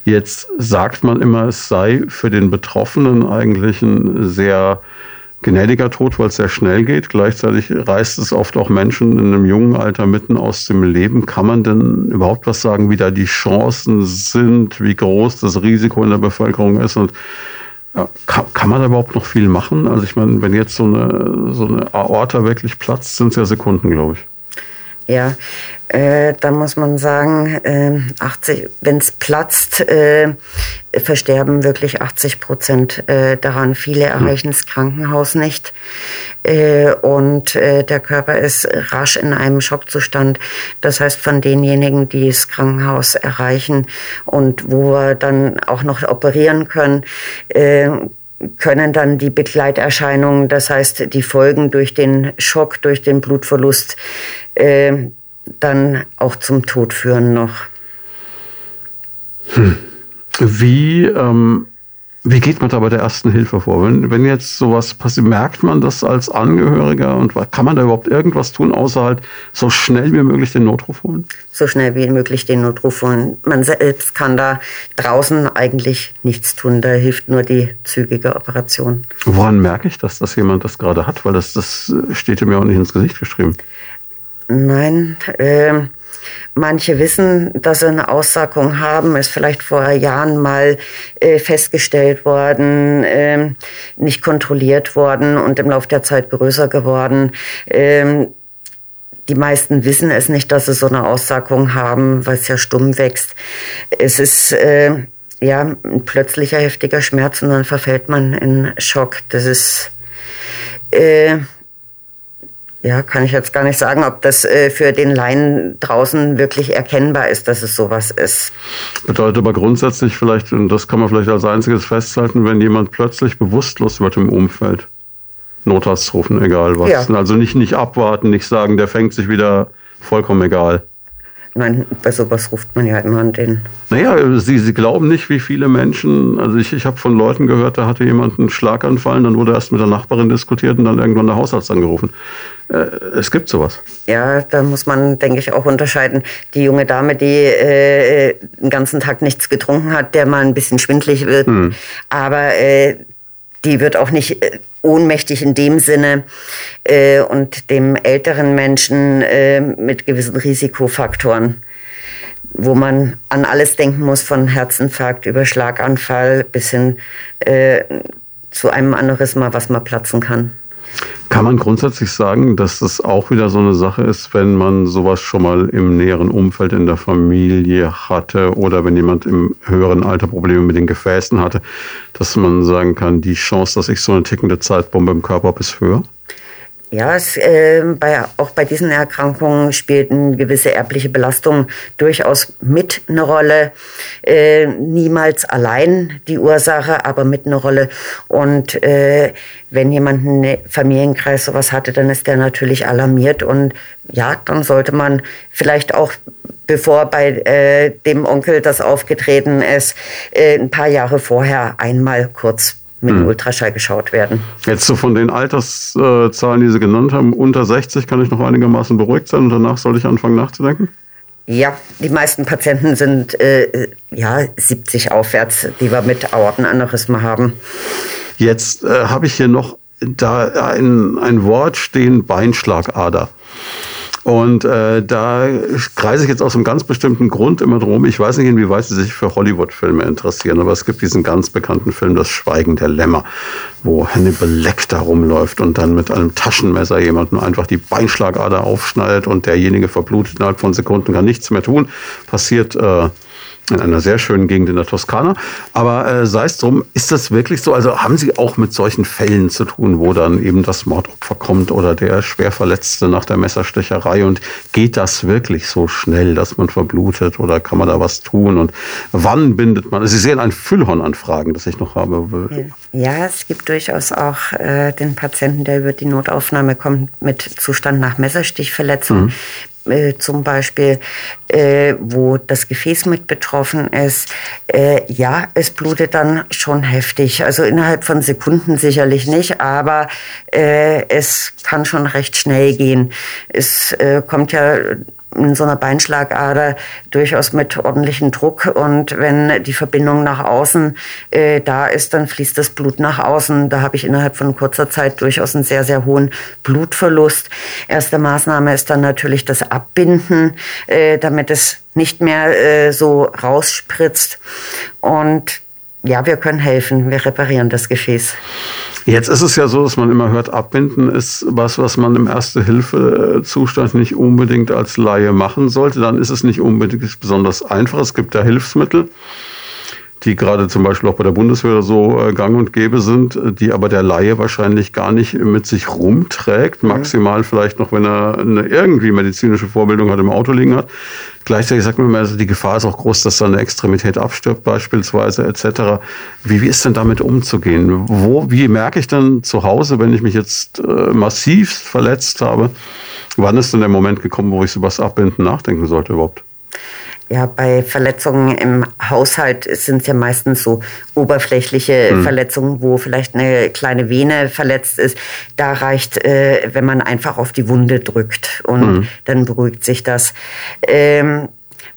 Jetzt sagt man immer, es sei für den Betroffenen eigentlich ein sehr gnädiger Tod, weil es sehr schnell geht. Gleichzeitig reißt es oft auch Menschen in einem jungen Alter mitten aus dem Leben. Kann man denn überhaupt was sagen, wie da die Chancen sind, wie groß das Risiko in der Bevölkerung ist und ja, kann, kann, man da überhaupt noch viel machen? Also ich meine, wenn jetzt so eine, so eine Aorta wirklich platzt, sind es ja Sekunden, glaube ich. Ja, äh, da muss man sagen, äh, 80, wenn es platzt, äh, versterben wirklich 80 Prozent äh, daran. Viele hm. erreichen das Krankenhaus nicht äh, und äh, der Körper ist rasch in einem Schockzustand. Das heißt, von denjenigen, die das Krankenhaus erreichen und wo wir dann auch noch operieren können, äh, können dann die Begleiterscheinungen, das heißt die Folgen durch den Schock, durch den Blutverlust, äh, dann auch zum Tod führen noch. Hm. Wie ähm, Wie geht man da bei der ersten Hilfe vor? Wenn, wenn jetzt sowas passiert, merkt man das als Angehöriger und kann man da überhaupt irgendwas tun, außer halt so schnell wie möglich den Notruf holen? So schnell wie möglich den Notruf holen. Man selbst kann da draußen eigentlich nichts tun. Da hilft nur die zügige Operation. Woran merke ich das, dass jemand das gerade hat? Weil das, das steht mir auch nicht ins Gesicht geschrieben. Nein, äh, Manche wissen, dass sie eine Aussackung haben, ist vielleicht vor Jahren mal äh, festgestellt worden, äh, nicht kontrolliert worden und im Laufe der Zeit größer geworden. Ähm, die meisten wissen es nicht, dass sie so eine Aussackung haben, weil es ja stumm wächst. Es ist äh, ja ein plötzlicher heftiger Schmerz und dann verfällt man in Schock. Das ist äh, ja, kann ich jetzt gar nicht sagen, ob das äh, für den Laien draußen wirklich erkennbar ist, dass es sowas ist. Bedeutet aber grundsätzlich vielleicht, und das kann man vielleicht als einziges festhalten, wenn jemand plötzlich bewusstlos wird im Umfeld, Notarzt rufen, egal was. Ja. Also nicht, nicht abwarten, nicht sagen, der fängt sich wieder, vollkommen egal. Nein, bei sowas ruft man ja immer an den. Naja, Sie, Sie glauben nicht, wie viele Menschen, also ich, ich habe von Leuten gehört, da hatte jemand einen Schlaganfall, dann wurde erst mit der Nachbarin diskutiert und dann irgendwann der Hausarzt angerufen. Äh, es gibt sowas. Ja, da muss man, denke ich, auch unterscheiden. Die junge Dame, die äh, den ganzen Tag nichts getrunken hat, der mal ein bisschen schwindlig wird, hm. aber äh, die wird auch nicht äh, ohnmächtig in dem Sinne äh, und dem älteren Menschen äh, mit gewissen Risikofaktoren, wo man an alles denken muss, von Herzinfarkt über Schlaganfall bis hin äh, zu einem Aneurysma, was mal platzen kann. Kann man grundsätzlich sagen, dass das auch wieder so eine Sache ist, wenn man sowas schon mal im näheren Umfeld in der Familie hatte oder wenn jemand im höheren Alter Probleme mit den Gefäßen hatte, dass man sagen kann, die Chance, dass ich so eine tickende Zeitbombe im Körper habe, ist höher? Ja, es, äh, bei, auch bei diesen Erkrankungen spielt eine gewisse erbliche Belastung durchaus mit eine Rolle. Äh, niemals allein die Ursache, aber mit eine Rolle. Und äh, wenn jemand einen Familienkreis sowas hatte, dann ist der natürlich alarmiert. Und ja, dann sollte man vielleicht auch, bevor bei äh, dem Onkel das aufgetreten ist, äh, ein paar Jahre vorher einmal kurz mit hm. Ultraschall geschaut werden. Jetzt so von den Alterszahlen, die Sie genannt haben, unter 60 kann ich noch einigermaßen beruhigt sein und danach soll ich anfangen nachzudenken? Ja, die meisten Patienten sind äh, ja 70 aufwärts, die wir mit Aortenaneurysma haben. Jetzt äh, habe ich hier noch da ein, ein Wort stehen, Beinschlagader. Und äh, da kreise ich jetzt aus einem ganz bestimmten Grund immer drum. Ich weiß nicht, inwieweit Sie sich für Hollywood-Filme interessieren, aber es gibt diesen ganz bekannten Film Das Schweigen der Lämmer, wo Hannibal Lecter rumläuft und dann mit einem Taschenmesser jemanden einfach die Beinschlagader aufschneidet und derjenige verblutet innerhalb von Sekunden, kann nichts mehr tun. Passiert äh, in einer sehr schönen Gegend in der Toskana. Aber äh, sei es drum, ist das wirklich so? Also haben Sie auch mit solchen Fällen zu tun, wo dann eben das Mordopfer kommt oder der Schwerverletzte nach der Messerstecherei? Und geht das wirklich so schnell, dass man verblutet oder kann man da was tun? Und wann bindet man? Also Sie sehen ein Füllhorn an Fragen, das ich noch habe. Ja, es gibt durchaus auch äh, den Patienten, der über die Notaufnahme kommt mit Zustand nach Messerstichverletzung. Mhm. Zum Beispiel, äh, wo das Gefäß mit betroffen ist, äh, ja, es blutet dann schon heftig. Also innerhalb von Sekunden sicherlich nicht, aber äh, es kann schon recht schnell gehen. Es äh, kommt ja in so einer Beinschlagader durchaus mit ordentlichem Druck. Und wenn die Verbindung nach außen äh, da ist, dann fließt das Blut nach außen. Da habe ich innerhalb von kurzer Zeit durchaus einen sehr, sehr hohen Blutverlust. Erste Maßnahme ist dann natürlich das Abbinden, äh, damit es nicht mehr äh, so rausspritzt. Und ja, wir können helfen. Wir reparieren das Gefäß. Jetzt ist es ja so, dass man immer hört, Abbinden ist was, was man im Erste-Hilfe-Zustand nicht unbedingt als Laie machen sollte. Dann ist es nicht unbedingt besonders einfach. Es gibt ja Hilfsmittel die gerade zum Beispiel auch bei der Bundeswehr so äh, gang und gäbe sind, die aber der Laie wahrscheinlich gar nicht mit sich rumträgt, maximal vielleicht noch, wenn er eine irgendwie medizinische Vorbildung hat, im Auto liegen hat. Gleichzeitig sagt man immer, also die Gefahr ist auch groß, dass da eine Extremität abstirbt beispielsweise etc. Wie, wie ist denn damit umzugehen? Wo, wie merke ich dann zu Hause, wenn ich mich jetzt äh, massiv verletzt habe, wann ist denn der Moment gekommen, wo ich über das Abbinden nachdenken sollte überhaupt? Ja, bei Verletzungen im Haushalt sind es ja meistens so oberflächliche mhm. Verletzungen, wo vielleicht eine kleine Vene verletzt ist. Da reicht, äh, wenn man einfach auf die Wunde drückt und mhm. dann beruhigt sich das. Ähm,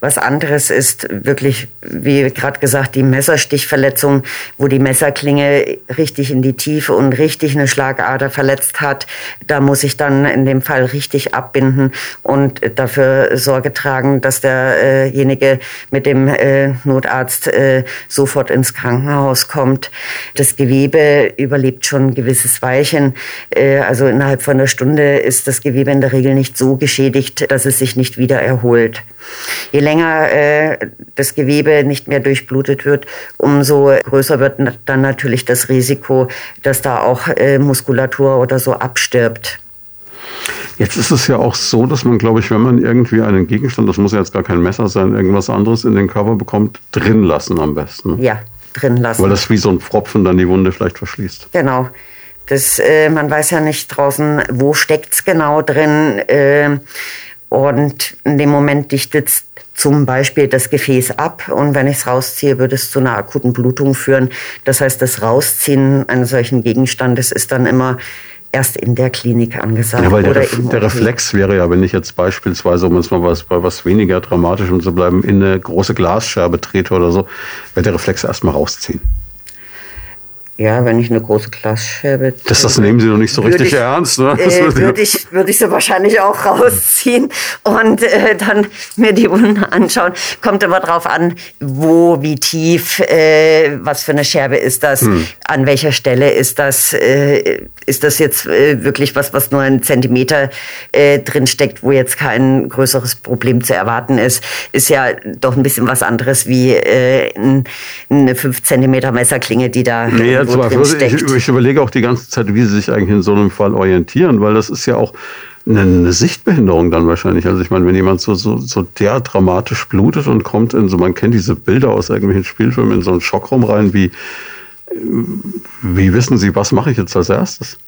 was anderes ist wirklich, wie gerade gesagt, die Messerstichverletzung, wo die Messerklinge richtig in die Tiefe und richtig eine Schlagader verletzt hat. Da muss ich dann in dem Fall richtig abbinden und dafür Sorge tragen, dass derjenige mit dem äh, Notarzt äh, sofort ins Krankenhaus kommt. Das Gewebe überlebt schon ein gewisses Weilchen. Äh, also innerhalb von einer Stunde ist das Gewebe in der Regel nicht so geschädigt, dass es sich nicht wieder erholt. Je länger äh, das Gewebe nicht mehr durchblutet wird, umso größer wird dann natürlich das Risiko, dass da auch äh, Muskulatur oder so abstirbt. Jetzt ist es ja auch so, dass man, glaube ich, wenn man irgendwie einen Gegenstand, das muss ja jetzt gar kein Messer sein, irgendwas anderes in den Körper bekommt, drin lassen am besten. Ja, drin lassen. Weil das wie so ein Pfropfen dann die Wunde vielleicht verschließt. Genau. Das, äh, man weiß ja nicht draußen, wo steckt es genau drin. Äh, und in dem Moment dichtet zum Beispiel das Gefäß ab und wenn ich es rausziehe, würde es zu einer akuten Blutung führen. Das heißt, das Rausziehen eines solchen Gegenstandes ist dann immer erst in der Klinik angesagt. Ja, weil der, Ref der Reflex wäre ja, wenn ich jetzt beispielsweise, um uns mal was, bei was weniger dramatischem zu bleiben, in eine große Glasscherbe trete oder so, wäre der Reflex erstmal rausziehen. Ja, wenn ich eine große Glasscherbe. Das, das nehmen Sie doch nicht so richtig ich, ernst, ne? Äh, würde ich, würde ich sie wahrscheinlich auch rausziehen und äh, dann mir die Wunden anschauen. Kommt aber drauf an, wo, wie tief, äh, was für eine Scherbe ist das, hm. an welcher Stelle ist das, äh, ist das jetzt äh, wirklich was, was nur ein Zentimeter äh, drin steckt, wo jetzt kein größeres Problem zu erwarten ist, ist ja doch ein bisschen was anderes wie eine 5 Zentimeter Messerklinge, die da. Nee, jetzt Ich, ich, überlege auch die ganze Zeit, wie Sie sich eigentlich in so einem Fall orientieren, weil das ist ja auch eine, eine Sichtbehinderung dann wahrscheinlich. Also ich meine, wenn jemand so, so, so der dramatisch blutet und kommt in so, man kennt diese Bilder aus irgendwelchen Spielfilmen, in so einen Schockraum rein, wie, wie wissen Sie, was mache ich jetzt als erstes?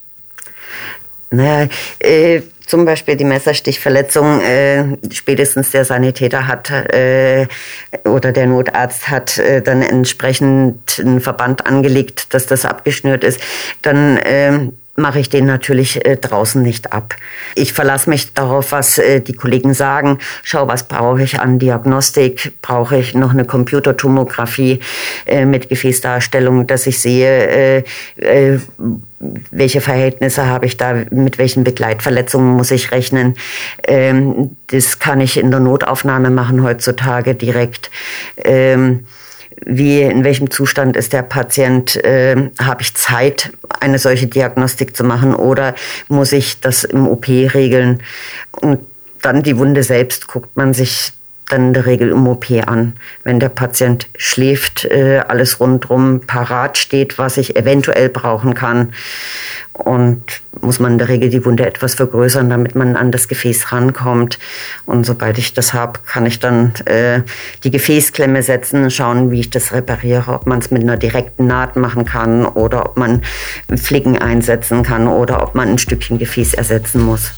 Naja, äh, zum Beispiel die Messerstichverletzung, äh, spätestens der Sanitäter hat äh, oder der Notarzt hat äh, dann entsprechend einen Verband angelegt, dass das abgeschnürt ist, dann äh, mache ich den natürlich äh, draußen nicht ab. Ich verlasse mich darauf, was äh, die Kollegen sagen. Schau, was brauche ich an Diagnostik? Brauche ich noch eine Computertomographie äh, mit Gefäßdarstellung, dass ich sehe, äh, äh, welche Verhältnisse habe ich da, mit welchen Begleitverletzungen muss ich rechnen. Ähm, das kann ich in der Notaufnahme machen heutzutage direkt. Ähm, wie, in welchem Zustand ist der Patient, äh, habe ich Zeit, eine solche Diagnostik zu machen oder muss ich das im OP regeln? Und dann die Wunde selbst guckt man sich dann in der Regel im OP an. Wenn der Patient schläft, äh, alles rundrum parat steht, was ich eventuell brauchen kann. Und muss man in der Regel die Wunde etwas vergrößern, damit man an das Gefäß rankommt. Und sobald ich das habe, kann ich dann äh, die Gefäßklemme setzen, schauen, wie ich das repariere, ob man es mit einer direkten Naht machen kann oder ob man Flicken einsetzen kann oder ob man ein Stückchen Gefäß ersetzen muss.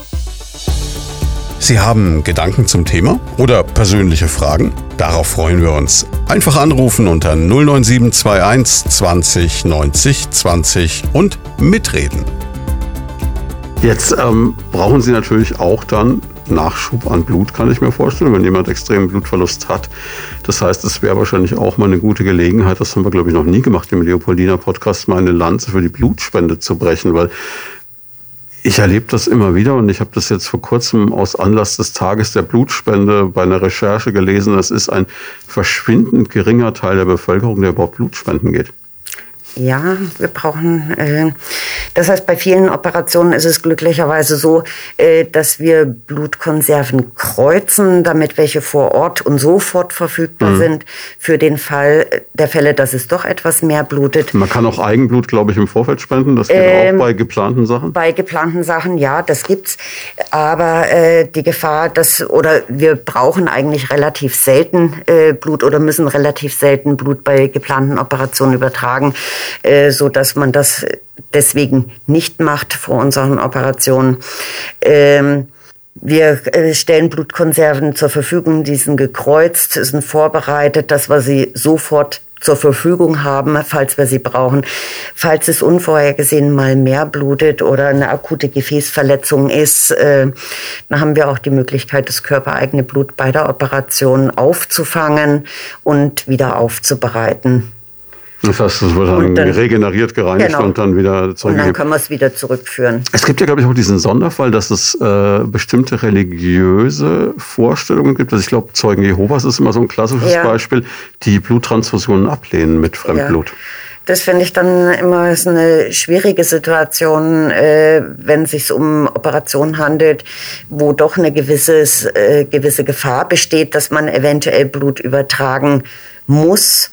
Sie haben Gedanken zum Thema oder persönliche Fragen? Darauf freuen wir uns. Einfach anrufen unter 09721 20 90 20 und mitreden. Jetzt ähm, brauchen Sie natürlich auch dann Nachschub an Blut, kann ich mir vorstellen, wenn jemand extremen Blutverlust hat. Das heißt, es wäre wahrscheinlich auch mal eine gute Gelegenheit, das haben wir, glaube ich, noch nie gemacht im Leopoldiner Podcast, mal eine Lanze für die Blutspende zu brechen, weil ich erlebe das immer wieder und ich habe das jetzt vor kurzem aus Anlass des Tages der Blutspende bei einer Recherche gelesen. Es ist ein verschwindend geringer Teil der Bevölkerung, der überhaupt Blutspenden geht. Ja, wir brauchen, äh, das heißt, bei vielen Operationen ist es glücklicherweise so, äh, dass wir Blutkonserven kreuzen, damit welche vor Ort und sofort verfügbar mhm. sind für den Fall der Fälle, dass es doch etwas mehr blutet. Man kann auch Eigenblut, glaube ich, im Vorfeld spenden. Das geht ähm, auch bei geplanten Sachen. Bei geplanten Sachen, ja, das gibt's. Aber äh, die Gefahr, dass oder wir brauchen eigentlich relativ selten äh, Blut oder müssen relativ selten Blut bei geplanten Operationen übertragen äh, so dass man das deswegen nicht macht vor unseren Operationen. Ähm, Wir äh, stellen Blutkonserven zur Verfügung, die sind gekreuzt, sind vorbereitet, dass wir sie sofort zur Verfügung haben, falls wir sie brauchen. Falls es unvorhergesehen mal mehr blutet oder eine akute Gefäßverletzung ist, äh, dann haben wir auch die Möglichkeit, das körpereigene Blut bei der Operation aufzufangen und wieder aufzubereiten. Das heißt, es wird dann, dann regeneriert, gereinigt genau. und dann wieder zurückgegeben. Und dann können wir es wieder zurückführen. Es gibt ja, glaube ich, auch diesen Sonderfall, dass es äh, bestimmte religiöse Vorstellungen gibt. Also ich glaube, Zeugen Jehovas ist immer so ein klassisches ja. Beispiel, die Bluttransfusionen ablehnen mit Fremdblut. Ja. Das finde ich dann immer ist eine schwierige Situation, äh, wenn es sich um Operationen handelt, wo doch eine gewisses, äh, gewisse Gefahr besteht, dass man eventuell Blut übertragen muss.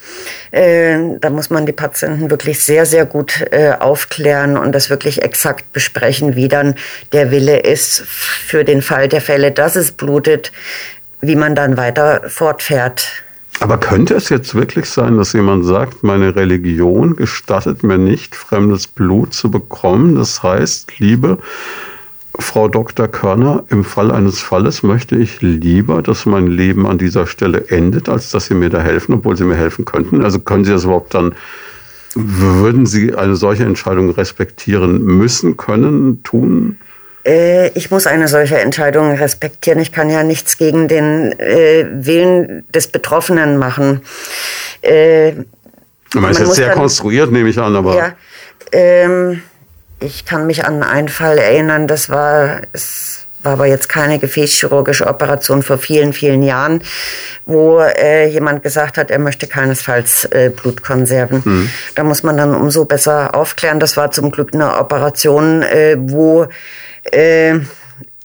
Äh, da muss man die Patienten wirklich sehr, sehr gut äh, aufklären und das wirklich exakt besprechen, wie dann der Wille ist für den Fall der Fälle, dass es blutet, wie man dann weiter fortfährt. Aber könnte es jetzt wirklich sein, dass jemand sagt, meine Religion gestattet mir nicht, fremdes Blut zu bekommen? Das heißt, liebe Frau Dr. Körner, im Fall eines Falles möchte ich lieber, dass mein Leben an dieser Stelle endet, als dass Sie mir da helfen, obwohl Sie mir helfen könnten. Also können Sie das überhaupt dann, würden Sie eine solche Entscheidung respektieren müssen, können, tun? Äh, ich muss eine solche Entscheidung respektieren. Ich kann ja nichts gegen den äh, Willen des Betroffenen machen. Äh, man ist jetzt sehr dann, konstruiert, nehme ich an, aber. Ja, ähm, ich kann mich an einen Fall erinnern, das war, es war aber jetzt keine gefäßchirurgische Operation vor vielen, vielen Jahren, wo äh, jemand gesagt hat, er möchte keinesfalls äh, Blutkonserven. Mhm. Da muss man dann umso besser aufklären. Das war zum Glück eine Operation, äh, wo äh,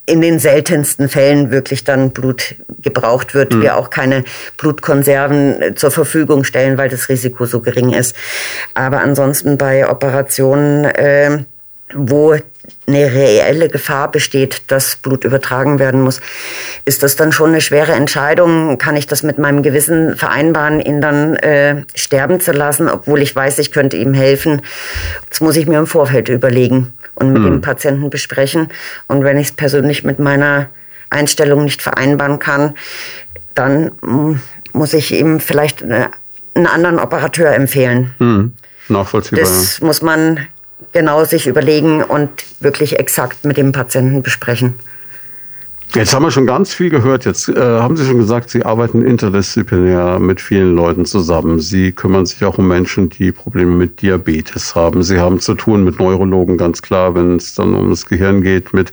in den seltensten Fällen wirklich dann Blut gebraucht wird. Mhm. Wir auch keine Blutkonserven äh, zur Verfügung stellen, weil das Risiko so gering ist. Aber ansonsten bei Operationen äh, wo eine reelle Gefahr besteht, dass Blut übertragen werden muss, ist das dann schon eine schwere Entscheidung. Kann ich das mit meinem Gewissen vereinbaren, ihn dann äh, sterben zu lassen, obwohl ich weiß, ich könnte ihm helfen? Das muss ich mir im Vorfeld überlegen und mit mhm. dem Patienten besprechen. Und wenn ich es persönlich mit meiner Einstellung nicht vereinbaren kann, dann mm, muss ich ihm vielleicht eine, einen anderen Operateur empfehlen. Mhm. Nachvollziehbar. Das muss man genau sich überlegen und wirklich exakt mit dem Patienten besprechen. Jetzt haben wir schon ganz viel gehört. Jetzt äh, haben Sie schon gesagt, Sie arbeiten interdisziplinär mit vielen Leuten zusammen. Sie kümmern sich auch um Menschen, die Probleme mit Diabetes haben. Sie haben zu tun mit Neurologen, ganz klar, wenn es dann ums Gehirn geht, mit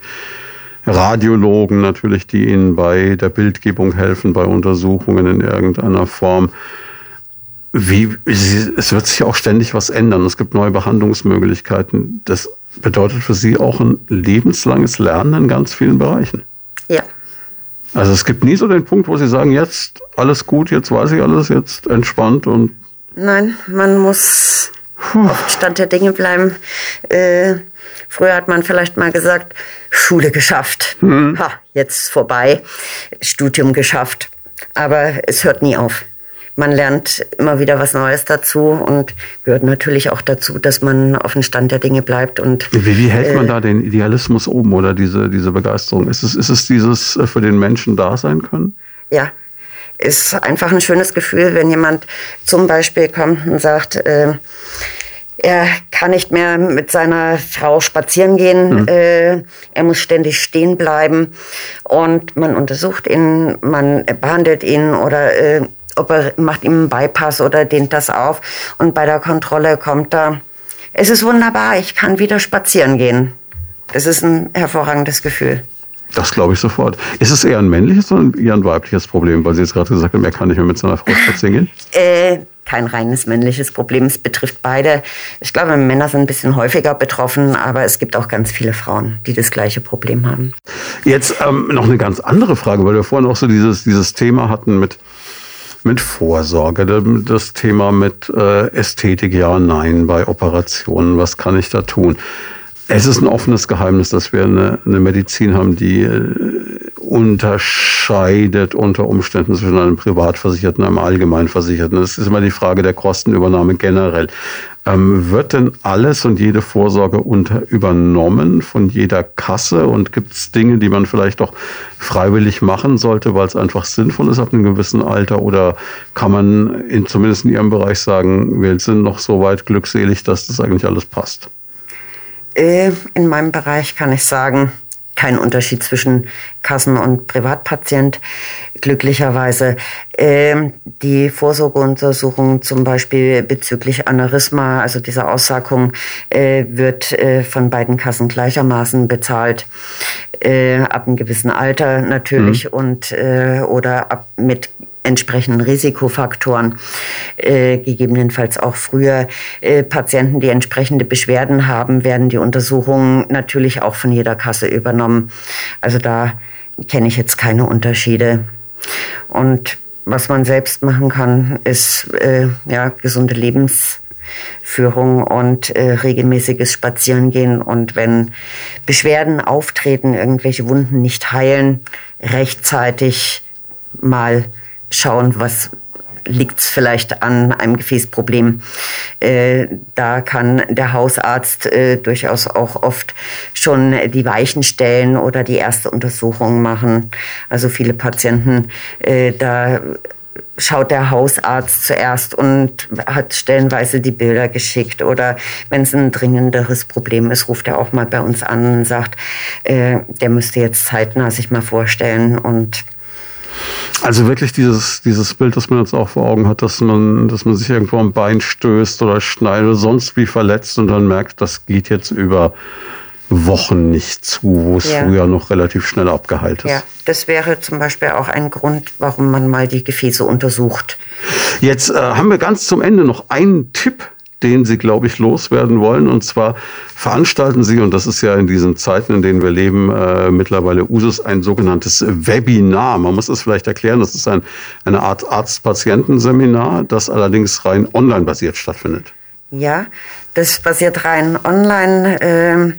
Radiologen natürlich, die Ihnen bei der Bildgebung helfen, bei Untersuchungen in irgendeiner Form. Wie, es wird sich auch ständig was ändern. Es gibt neue Behandlungsmöglichkeiten. Das bedeutet für Sie auch ein lebenslanges Lernen in ganz vielen Bereichen. Also es gibt nie so den Punkt, wo Sie sagen, jetzt alles gut, jetzt weiß ich alles, jetzt entspannt und. Nein, man muss Puh. auf Stand der Dinge bleiben. Äh, früher hat man vielleicht mal gesagt, Schule geschafft. Hm. Ha, jetzt vorbei. Studium geschafft. Aber es hört nie auf man lernt immer wieder was Neues dazu und gehört natürlich auch dazu, dass man auf dem Stand der Dinge bleibt. Und, wie, wie hält man äh, da den Idealismus oben oder diese, diese Begeisterung? Ist es, ist es dieses äh, für den Menschen da sein können? Ja, ist einfach ein schönes Gefühl, wenn jemand zum Beispiel kommt und sagt, äh, er kann nicht mehr mit seiner Frau spazieren gehen. Mhm. Äh, er muss ständig stehen bleiben. Und man untersucht ihn, man behandelt ihn oder äh, macht ihm einen Bypass oder dehnt das auf. Und bei der Kontrolle kommt er, es ist wunderbar, ich kann wieder spazieren gehen. Das ist ein hervorragendes Gefühl. Das glaube ich sofort. Ist es eher ein männliches oder eher ein weibliches Problem? Weil Sie jetzt gerade gesagt haben, er kann nicht mehr mit seiner Frau spazieren gehen? Äh, kein reines männliches Problem. Es betrifft beide. Ich glaube, Männer sind ein bisschen häufiger betroffen, aber es gibt auch ganz viele Frauen, die das gleiche Problem haben. Jetzt ähm, noch eine ganz andere Frage, weil wir vorhin auch so dieses, dieses Thema hatten mit mit Vorsorge, das Thema mit äh, Ästhetik, ja, nein, bei Operationen, was kann ich da tun? Es ist ein offenes Geheimnis, dass wir eine, eine Medizin haben, die äh, unterscheidet unter Umständen zwischen einem Privatversicherten und einem Allgemeinversicherten. Das ist immer die Frage der Kostenübernahme generell. Ähm, wird denn alles und jede Vorsorge unter übernommen von jeder Kasse? Und gibt es Dinge, die man vielleicht auch freiwillig machen sollte, weil es einfach sinnvoll ist ab einem gewissen Alter? Oder kann man in, zumindest in Ihrem Bereich sagen, wir sind noch so weit glückselig, dass das eigentlich alles passt? Äh, in meinem Bereich kann ich sagen, kein Unterschied zwischen Kassen- und Privatpatient. Glücklicherweise ähm, die Vorsorgeuntersuchung zum Beispiel bezüglich Aneurysma, also dieser Aussagung, äh, wird äh, von beiden Kassen gleichermaßen bezahlt. Äh, ab einem gewissen Alter natürlich mhm. und äh, oder ab mit entsprechenden Risikofaktoren, äh, gegebenenfalls auch früher äh, Patienten, die entsprechende Beschwerden haben, werden die Untersuchungen natürlich auch von jeder Kasse übernommen. Also da kenne ich jetzt keine Unterschiede. Und was man selbst machen kann, ist äh, ja gesunde Lebensführung und äh, regelmäßiges Spazierengehen. Und wenn Beschwerden auftreten, irgendwelche Wunden nicht heilen, rechtzeitig mal schauen, was liegt es vielleicht an einem Gefäßproblem. Äh, da kann der Hausarzt äh, durchaus auch oft schon die Weichen stellen oder die erste Untersuchung machen. Also viele Patienten, äh, da schaut der Hausarzt zuerst und hat stellenweise die Bilder geschickt. Oder wenn es ein dringenderes Problem ist, ruft er auch mal bei uns an und sagt, der müsste jetzt zeitnah sich mal vorstellen und also wirklich dieses, dieses Bild, das man jetzt auch vor Augen hat, dass man, dass man sich irgendwo am Bein stößt oder schneidet oder sonst wie verletzt und dann merkt, das geht jetzt über Wochen nicht zu, wo es ja. früher noch relativ schnell abgeheilt ist. Ja, das wäre zum Beispiel auch ein Grund, warum man mal die Gefäße untersucht. Jetzt äh, haben wir ganz zum Ende noch einen Tipp den Sie, glaube ich, loswerden wollen. Und zwar veranstalten Sie, und das ist ja in diesen Zeiten, in denen wir leben, äh, mittlerweile Usus, ein sogenanntes Webinar. Man muss es vielleicht erklären, das ist ein, eine Art Arzt-Patienten-Seminar, das allerdings rein online basiert stattfindet. Ja, das basiert rein online. Ähm,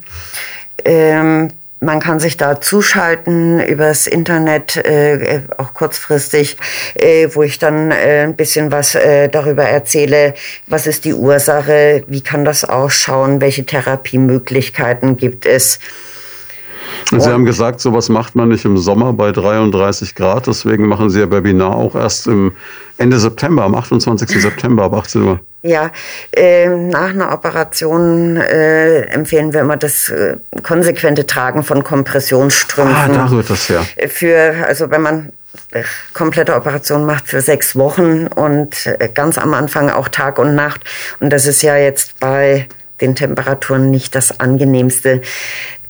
ähm, man kann sich da zuschalten übers Internet, äh, auch kurzfristig, äh, wo ich dann äh, ein bisschen was äh, darüber erzähle, was ist die Ursache, wie kann das ausschauen, welche Therapiemöglichkeiten gibt es. Sie haben gesagt, sowas macht man nicht im Sommer bei 33 Grad. Deswegen machen Sie Ihr Webinar auch erst im Ende September, am 28. September ab 18 Uhr. Ja, äh, nach einer Operation äh, empfehlen wir immer das äh, konsequente Tragen von Kompressionsstrümpfen. Ah, da rührt das ja. Für, also wenn man äh, komplette Operation macht für sechs Wochen und äh, ganz am Anfang auch Tag und Nacht. Und das ist ja jetzt bei den Temperaturen nicht das angenehmste.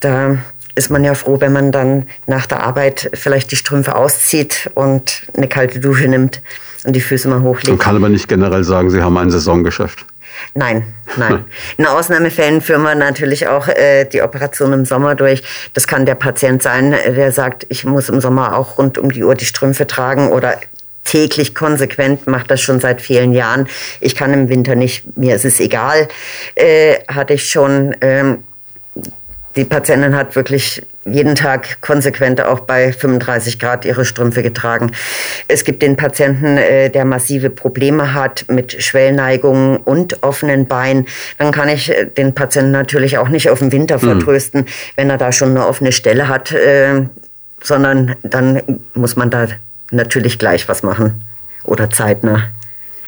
Da ist man ja froh, wenn man dann nach der Arbeit vielleicht die Strümpfe auszieht und eine kalte Dusche nimmt und die Füße mal hochlegt. Man kann aber nicht generell sagen, Sie haben ein Saisongeschäft. Nein, nein. In Ausnahmefällen führen wir natürlich auch äh, die Operation im Sommer durch. Das kann der Patient sein, der sagt, ich muss im Sommer auch rund um die Uhr die Strümpfe tragen oder täglich konsequent, macht das schon seit vielen Jahren. Ich kann im Winter nicht, mir ist es egal. Äh, hatte ich schon. Ähm, die Patientin hat wirklich jeden Tag konsequent auch bei 35 Grad ihre Strümpfe getragen. Es gibt den Patienten, äh, der massive Probleme hat mit Schwellneigungen und offenen Beinen. Dann kann ich äh, den Patienten natürlich auch nicht auf den Winter mhm. vertrösten, wenn er da schon eine offene Stelle hat, äh, sondern dann muss man da natürlich gleich was machen oder zeitnah.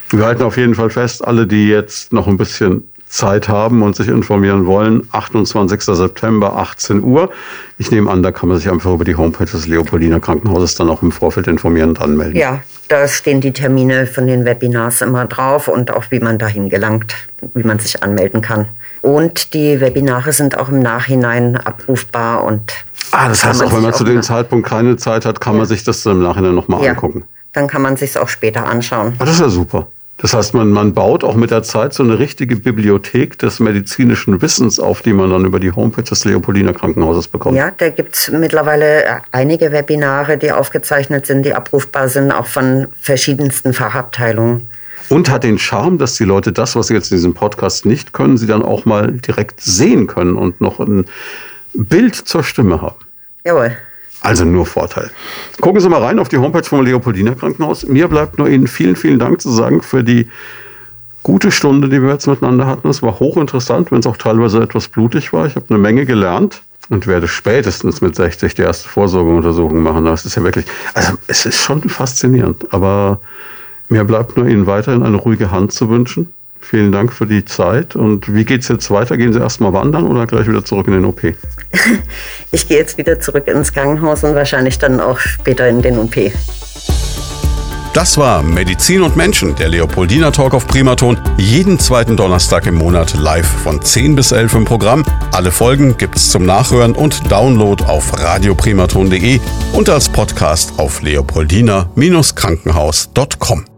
Wir halten auf jeden Fall fest, alle, die jetzt noch ein bisschen Zeit haben und sich informieren wollen, 28. September, 18 Uhr. Ich nehme an, da kann man sich einfach über die Homepage des Leopoldiner Krankenhauses dann auch im Vorfeld informieren und anmelden. Ja, da stehen die Termine von den Webinars immer drauf und auch wie man dahin gelangt, wie man sich anmelden kann. Und die Webinare sind auch im Nachhinein abrufbar und Ah, das heißt, auch wenn man zu dem Zeitpunkt keine Zeit hat, kann ja. man sich das im Nachhinein nochmal ja. angucken. Dann kann man sich auch später anschauen. Ah, das ist ja super. Das heißt, man, man baut auch mit der Zeit so eine richtige Bibliothek des medizinischen Wissens auf, die man dann über die Homepage des Leopoldiner Krankenhauses bekommt. Ja, da gibt es mittlerweile einige Webinare, die aufgezeichnet sind, die abrufbar sind, auch von verschiedensten Fachabteilungen. Und hat den Charme, dass die Leute das, was sie jetzt in diesem Podcast nicht können, sie dann auch mal direkt sehen können und noch ein Bild zur Stimme haben. Jawohl. Also nur Vorteil. Gucken Sie mal rein auf die Homepage vom Leopoldiner Krankenhaus. Mir bleibt nur Ihnen vielen, vielen Dank zu sagen für die gute Stunde, die wir jetzt miteinander hatten. Es war hochinteressant, wenn es auch teilweise etwas blutig war. Ich habe eine Menge gelernt und werde spätestens mit 60 die erste Vorsorgeuntersuchung machen. Das ist ja wirklich, also es ist schon faszinierend. Aber mir bleibt nur Ihnen weiterhin eine ruhige Hand zu wünschen. Vielen Dank für die Zeit. Und wie geht es jetzt weiter? Gehen Sie erstmal wandern oder gleich wieder zurück in den OP? Ich gehe jetzt wieder zurück ins Krankenhaus und wahrscheinlich dann auch später in den OP. Das war Medizin und Menschen, der Leopoldina Talk auf Primaton. Jeden zweiten Donnerstag im Monat live von 10 bis 11 im Programm. Alle Folgen gibt's zum Nachhören und Download auf radioprimaton.de und als Podcast auf leopoldina-krankenhaus.com.